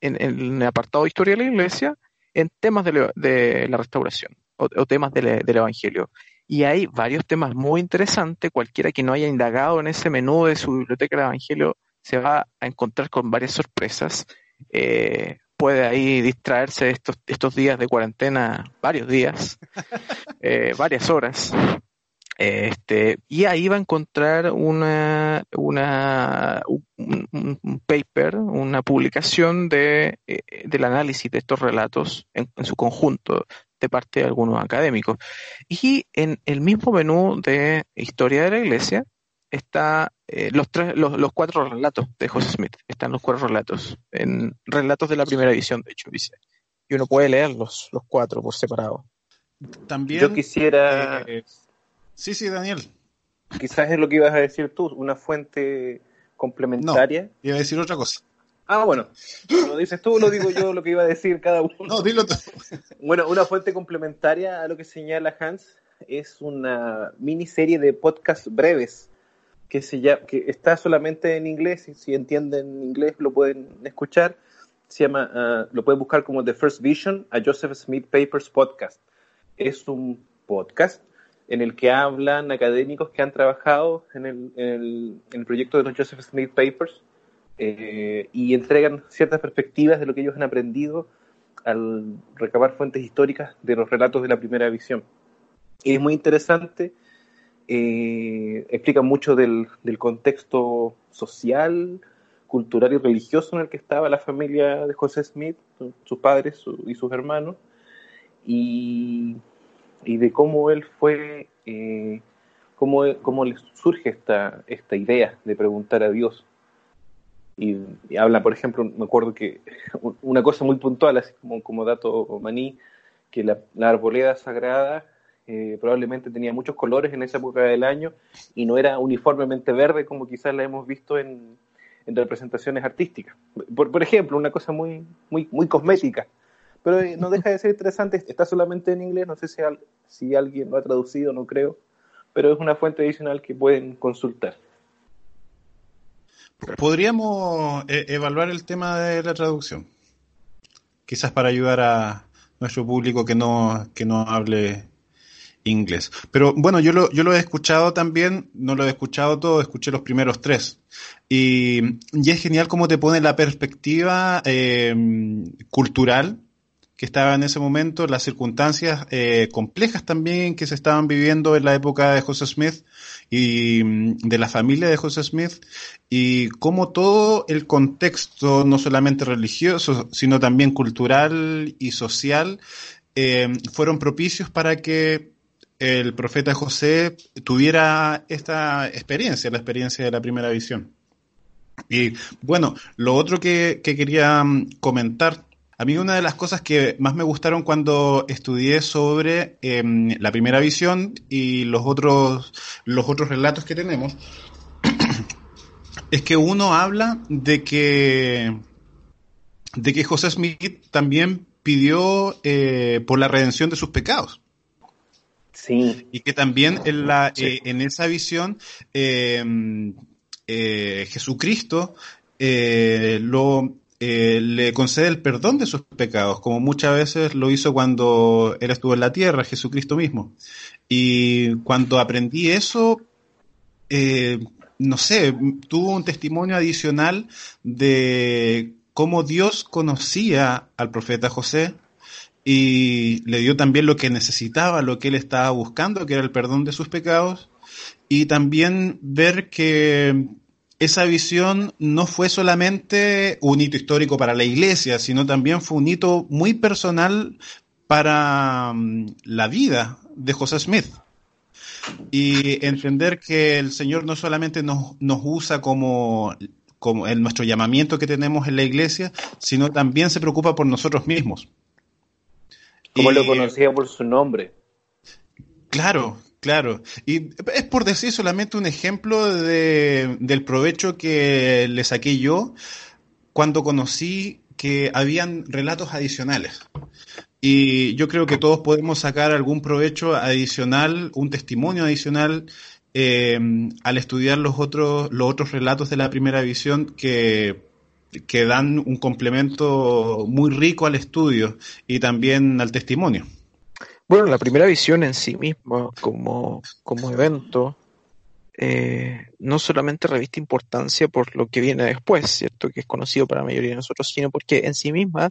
el apartado Historia de la Iglesia, en temas de, la restauración o, temas del Evangelio. Y hay varios temas muy interesantes. Cualquiera que no haya indagado en ese menú de su biblioteca del Evangelio se va a encontrar con varias sorpresas. Eh, puede ahí distraerse estos, estos días de cuarentena, varios días, eh, varias horas. Este, y ahí va a encontrar una, una, un, paper, una publicación de, eh, del análisis de estos relatos en, su conjunto de parte de algunos académicos. Y en el mismo menú de Historia de la Iglesia está eh, los, tres, los, los, cuatro relatos de José Smith. Están los cuatro relatos, en relatos de la primera edición, de hecho, dice. Y uno puede leerlos, los cuatro por separado. También. Yo quisiera. Eh, sí, sí, Daniel. Quizás es lo que ibas a decir tú, una fuente complementaria. No, iba a decir otra cosa. Ah, bueno, lo dices tú, lo digo yo, lo que iba a decir cada uno. No, dilo tú. Bueno, una fuente complementaria a lo que señala Hans es una miniserie de podcasts breves que, se que está solamente en inglés, y si entienden inglés lo pueden escuchar. Se llama, ah, lo pueden buscar como The First Vision, a Joseph Smith Papers Podcast. Es un podcast en el que hablan académicos que han trabajado en el, en el, proyecto de los Joseph Smith Papers eh, y entregan ciertas perspectivas de lo que ellos han aprendido al recabar fuentes históricas de los relatos de la primera visión. Y es muy interesante eh, explica mucho del, contexto social, cultural y religioso en el que estaba la familia de José Smith, sus padres y sus hermanos, y, de cómo él fue, eh, cómo, cómo le surge esta, esta idea de preguntar a Dios. Y, habla, por ejemplo, me acuerdo que una cosa muy puntual, así como, dato maní, que la, arboleda sagrada eh, probablemente tenía muchos colores en esa época del año y no era uniformemente verde como quizás la hemos visto en, representaciones artísticas. Por, ejemplo, una cosa muy, muy, muy cosmética, pero eh, no deja de ser interesante, está solamente en inglés, no sé si, si alguien lo ha traducido, no creo, pero es una fuente adicional que pueden consultar. Podríamos eh, evaluar el tema de la traducción, quizás para ayudar a nuestro público que no, que no hable inglés. Pero bueno, yo lo, yo lo he escuchado también, no lo he escuchado todo, escuché los primeros tres. Y, y es genial cómo te pone la perspectiva eh, cultural que estaba en ese momento, las circunstancias eh, complejas también que se estaban viviendo en la época de José Smith y mm, de la familia de José Smith y cómo todo el contexto, no solamente religioso, sino también cultural y social, eh, fueron propicios para que el profeta José tuviera esta experiencia, la experiencia de la primera visión. Y bueno, lo otro que, quería mm, comentar, a mí una de las cosas que más me gustaron cuando estudié sobre em, la primera visión y los otros, los otros relatos que tenemos, es que uno habla de que, de que José Smith también pidió eh, por la redención de sus pecados. Y que también en, la, eh, en esa visión em, eh, Jesucristo eh, le concede el perdón de sus pecados, como muchas veces lo hizo cuando él estuvo en la tierra, Jesucristo mismo. Y cuando aprendí eso, no sé, tuvo un testimonio adicional de cómo Dios conocía al profeta José, y le dio también lo que necesitaba, lo que él estaba buscando, que era el perdón de sus pecados, y también ver que esa visión no fue solamente un hito histórico para la iglesia, sino también fue un hito muy personal para mm, la vida de José Smith. Y entender que el Señor no solamente nos, nos usa como, como en nuestro llamamiento que tenemos en la iglesia, sino también se preocupa por nosotros mismos. Como lo conocía por su nombre. Claro, claro. Y es por decir solamente un ejemplo de, del provecho que le saqué yo cuando conocí que habían relatos adicionales. Y yo creo que todos podemos sacar algún provecho adicional, un testimonio adicional eh, al estudiar los otros, los otros relatos de la primera visión que que dan un complemento muy rico al estudio y también al testimonio. Bueno, la primera visión en sí misma, como, como evento, eh, no solamente reviste importancia por lo que viene después, ¿cierto? Que es conocido para la mayoría de nosotros, sino porque en sí misma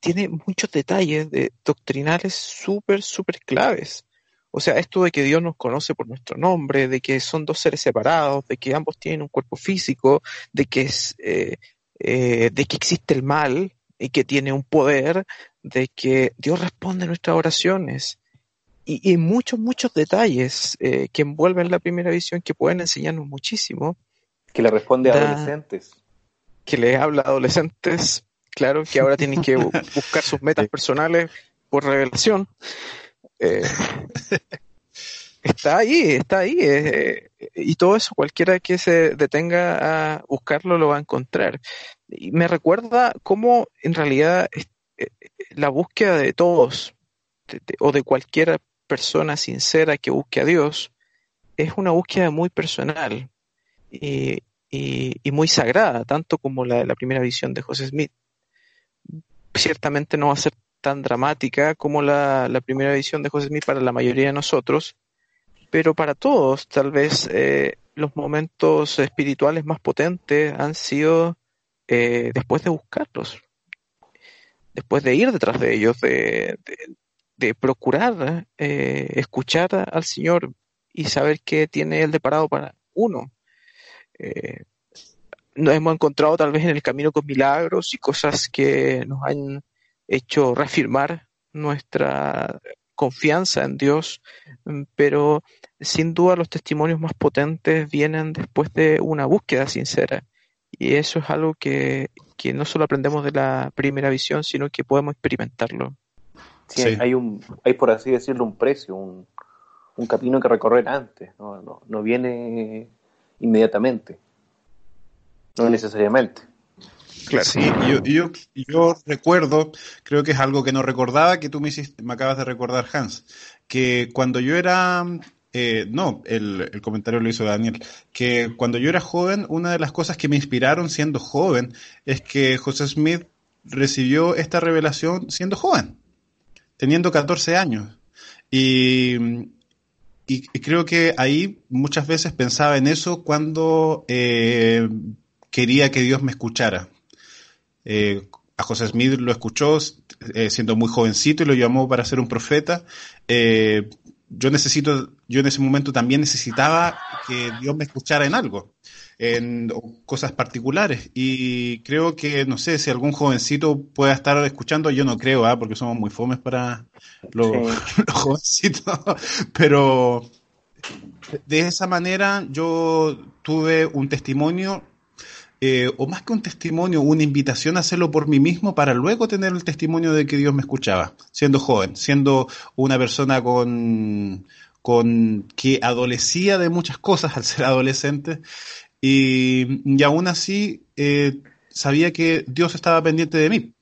tiene muchos detalles de doctrinales súper, súper claves. O sea, esto de que Dios nos conoce por nuestro nombre, de que son dos seres separados, de que ambos tienen un cuerpo físico, de que, es, eh, eh, de que existe el mal y que tiene un poder, de que Dios responde a nuestras oraciones. Y, muchos, muchos detalles eh, que envuelven la primera visión que pueden enseñarnos muchísimo. Que le responde a adolescentes. Que le habla a adolescentes, claro, que ahora tienen que buscar sus metas personales por revelación. Eh, está ahí, está ahí. Eh, y todo eso, cualquiera que se detenga a buscarlo lo va a encontrar. Y me recuerda cómo en realidad eh, la búsqueda de todos o de cualquier persona sincera que busque a Dios es una búsqueda muy personal y, y muy sagrada, tanto como la de la primera visión de José Smith. Ciertamente no va a ser tan dramática como la, primera edición de José Smith para la mayoría de nosotros, pero para todos tal vez eh, los momentos espirituales más potentes han sido eh, después de buscarlos, después de ir detrás de ellos, de, procurar eh, escuchar al Señor y saber qué tiene Él deparado para uno. nos hemos encontrado tal vez en el camino con milagros y cosas que nos han hecho reafirmar nuestra confianza en Dios, pero sin duda los testimonios más potentes vienen después de una búsqueda sincera. Y eso es algo que, no solo aprendemos de la primera visión, sino que podemos experimentarlo. Sí, Hay, un, hay por así decirlo un precio, un, un camino que recorrer antes, no, no, no viene inmediatamente, no necesariamente. Sí, yo, yo, recuerdo, creo que es algo que no recordaba, que tú me, hiciste, me acabas de recordar, Hans, que cuando yo era, eh, no, el, comentario lo hizo Daniel, que cuando yo era joven, una de las cosas que me inspiraron siendo joven es que José Smith recibió esta revelación siendo joven, teniendo 14 años. Y, creo que ahí muchas veces pensaba en eso cuando eh, quería que Dios me escuchara. Eh, a José Smith lo escuchó eh, siendo muy jovencito y lo llamó para ser un profeta. Yo necesito, yo en ese momento también necesitaba que Dios me escuchara en algo, en cosas particulares. Y creo que, no sé, si algún jovencito pueda estar escuchando, yo no creo, ¿ah? porque somos muy fomes para los, los jovencitos, pero de esa manera yo tuve un testimonio eh, o más que un testimonio, una invitación a hacerlo por mí mismo para luego tener el testimonio de que Dios me escuchaba, siendo joven, siendo una persona con, con que adolecía de muchas cosas al ser adolescente y, y aún así eh, sabía que Dios estaba pendiente de mí.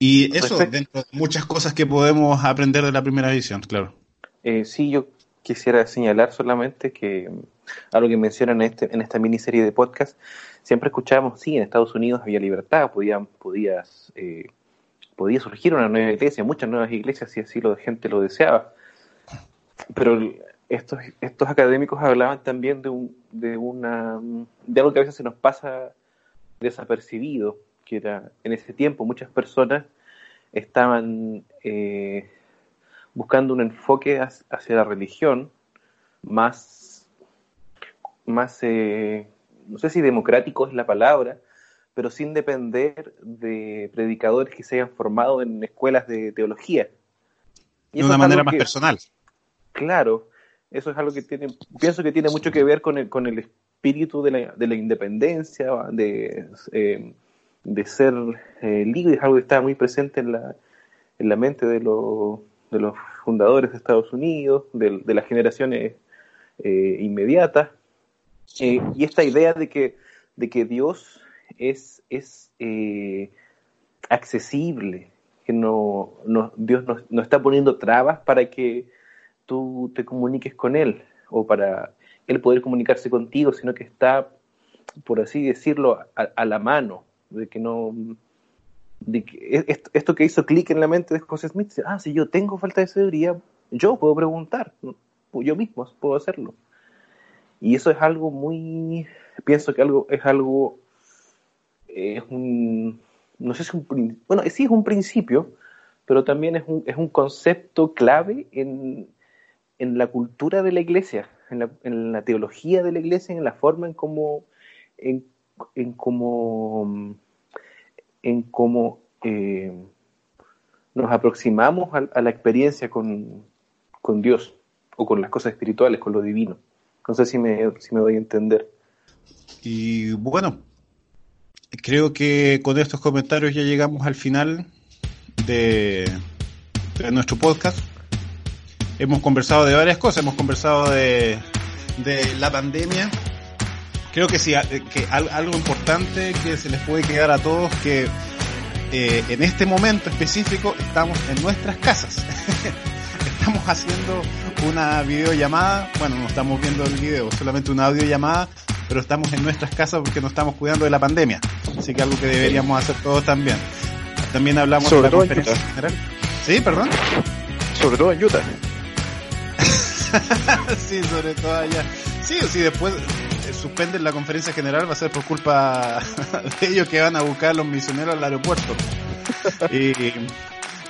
Y eso dentro de muchas cosas que podemos aprender de la primera visión, claro. Eh, sí, yo quisiera señalar solamente que algo que mencionan en, este, en esta miniserie de podcast, siempre escuchábamos, sí, en Estados Unidos había libertad, podía, podías, eh, podía surgir una nueva iglesia, muchas nuevas iglesias, si así la gente lo deseaba. Pero estos, estos académicos hablaban también de, un, de, una, de algo que a veces se nos pasa desapercibido, que era en ese tiempo muchas personas estaban eh, buscando un enfoque hacia la religión más más, eh, no sé si democrático es la palabra, pero sin depender de predicadores que se hayan formado en escuelas de teología. de una manera más personal. Claro, eso es algo que tiene, pienso que tiene mucho que ver con el, con el espíritu de la, de la independencia, de, eh, de ser eh, libre, es algo que está muy presente en la, en la mente de, de los fundadores de Estados Unidos, de, de las generaciones eh, inmediatas, eh, y esta idea de que, de que Dios es, es eh, accesible, que no, no Dios no, está poniendo trabas para que tú te comuniques con Él o para Él poder comunicarse contigo, sino que está, por así decirlo, a, la mano, de que no, de que esto, que hizo clic en la mente de José Smith, ah, si yo tengo falta de sabiduría, yo puedo preguntar, yo mismo puedo hacerlo. Y eso es algo muy, pienso que algo es algo, es un, no sé si un, bueno, sí es un principio, pero también es un, es un concepto clave en, en la cultura de la iglesia, en la, en la, teología de la iglesia, en la forma en cómo, en, en cómo en cómo eh, nos aproximamos a, la experiencia con, Dios o con las cosas espirituales, con lo divino. No sé si me, si me doy a entender. Y bueno, creo que con estos comentarios ya llegamos al final de, nuestro podcast. Hemos conversado de varias cosas, hemos conversado de, de la pandemia, creo que sí, que algo importante que se les puede quedar a todos que eh, en este momento específico estamos en nuestras casas. haciendo una videollamada, bueno, no estamos viendo el video, solamente una audiollamada, pero estamos en nuestras casas porque nos estamos cuidando de la pandemia. Así que algo que deberíamos hacer todos también. También hablamos sobre de la conferencia general. Sí, perdón. Sobre todo en Utah. sí, sobre todo allá. Sí, sí, después suspenden la conferencia general va a ser por culpa de ellos que van a buscar a los misioneros al aeropuerto.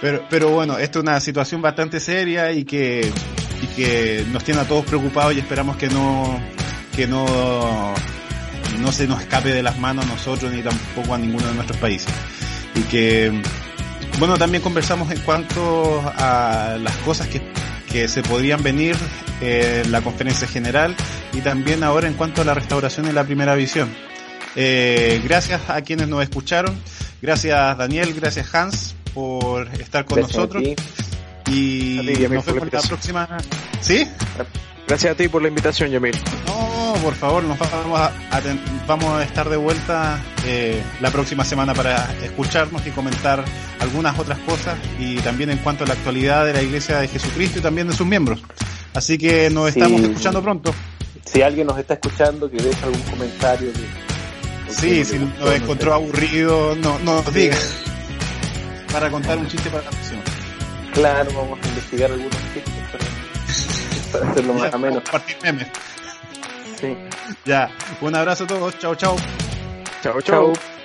pero, pero bueno, esto es una situación bastante seria y que, y que nos tiene a todos preocupados y esperamos que no, que no, no se nos escape de las manos a nosotros ni tampoco a ninguno de nuestros países. Y que, bueno, también conversamos en cuanto a las cosas que que se podrían venir en la conferencia general y también ahora en cuanto a la restauración en la primera visión. Eh, gracias a quienes nos escucharon, gracias Daniel, gracias Hans por estar con nosotros y nos vemos la próxima. ¿Sí? Gracias a ti por la invitación, Yamil. No, por favor, nos vamos a, vamos a estar de vuelta eh, la próxima semana para escucharnos y comentar algunas otras cosas y también en cuanto a la actualidad de la Iglesia de Jesucristo y también de sus miembros. Así que nos estamos escuchando pronto. Si alguien nos está escuchando, que deje algún comentario. sí, si nos encontró aburrido, no, no nos diga. Para contar un chiste para la próxima. Claro, vamos a investigar algunos chistes para hacerlo más o menos. memes. Sí. Ya, un abrazo a todos. Chao, chao. Chao, chao.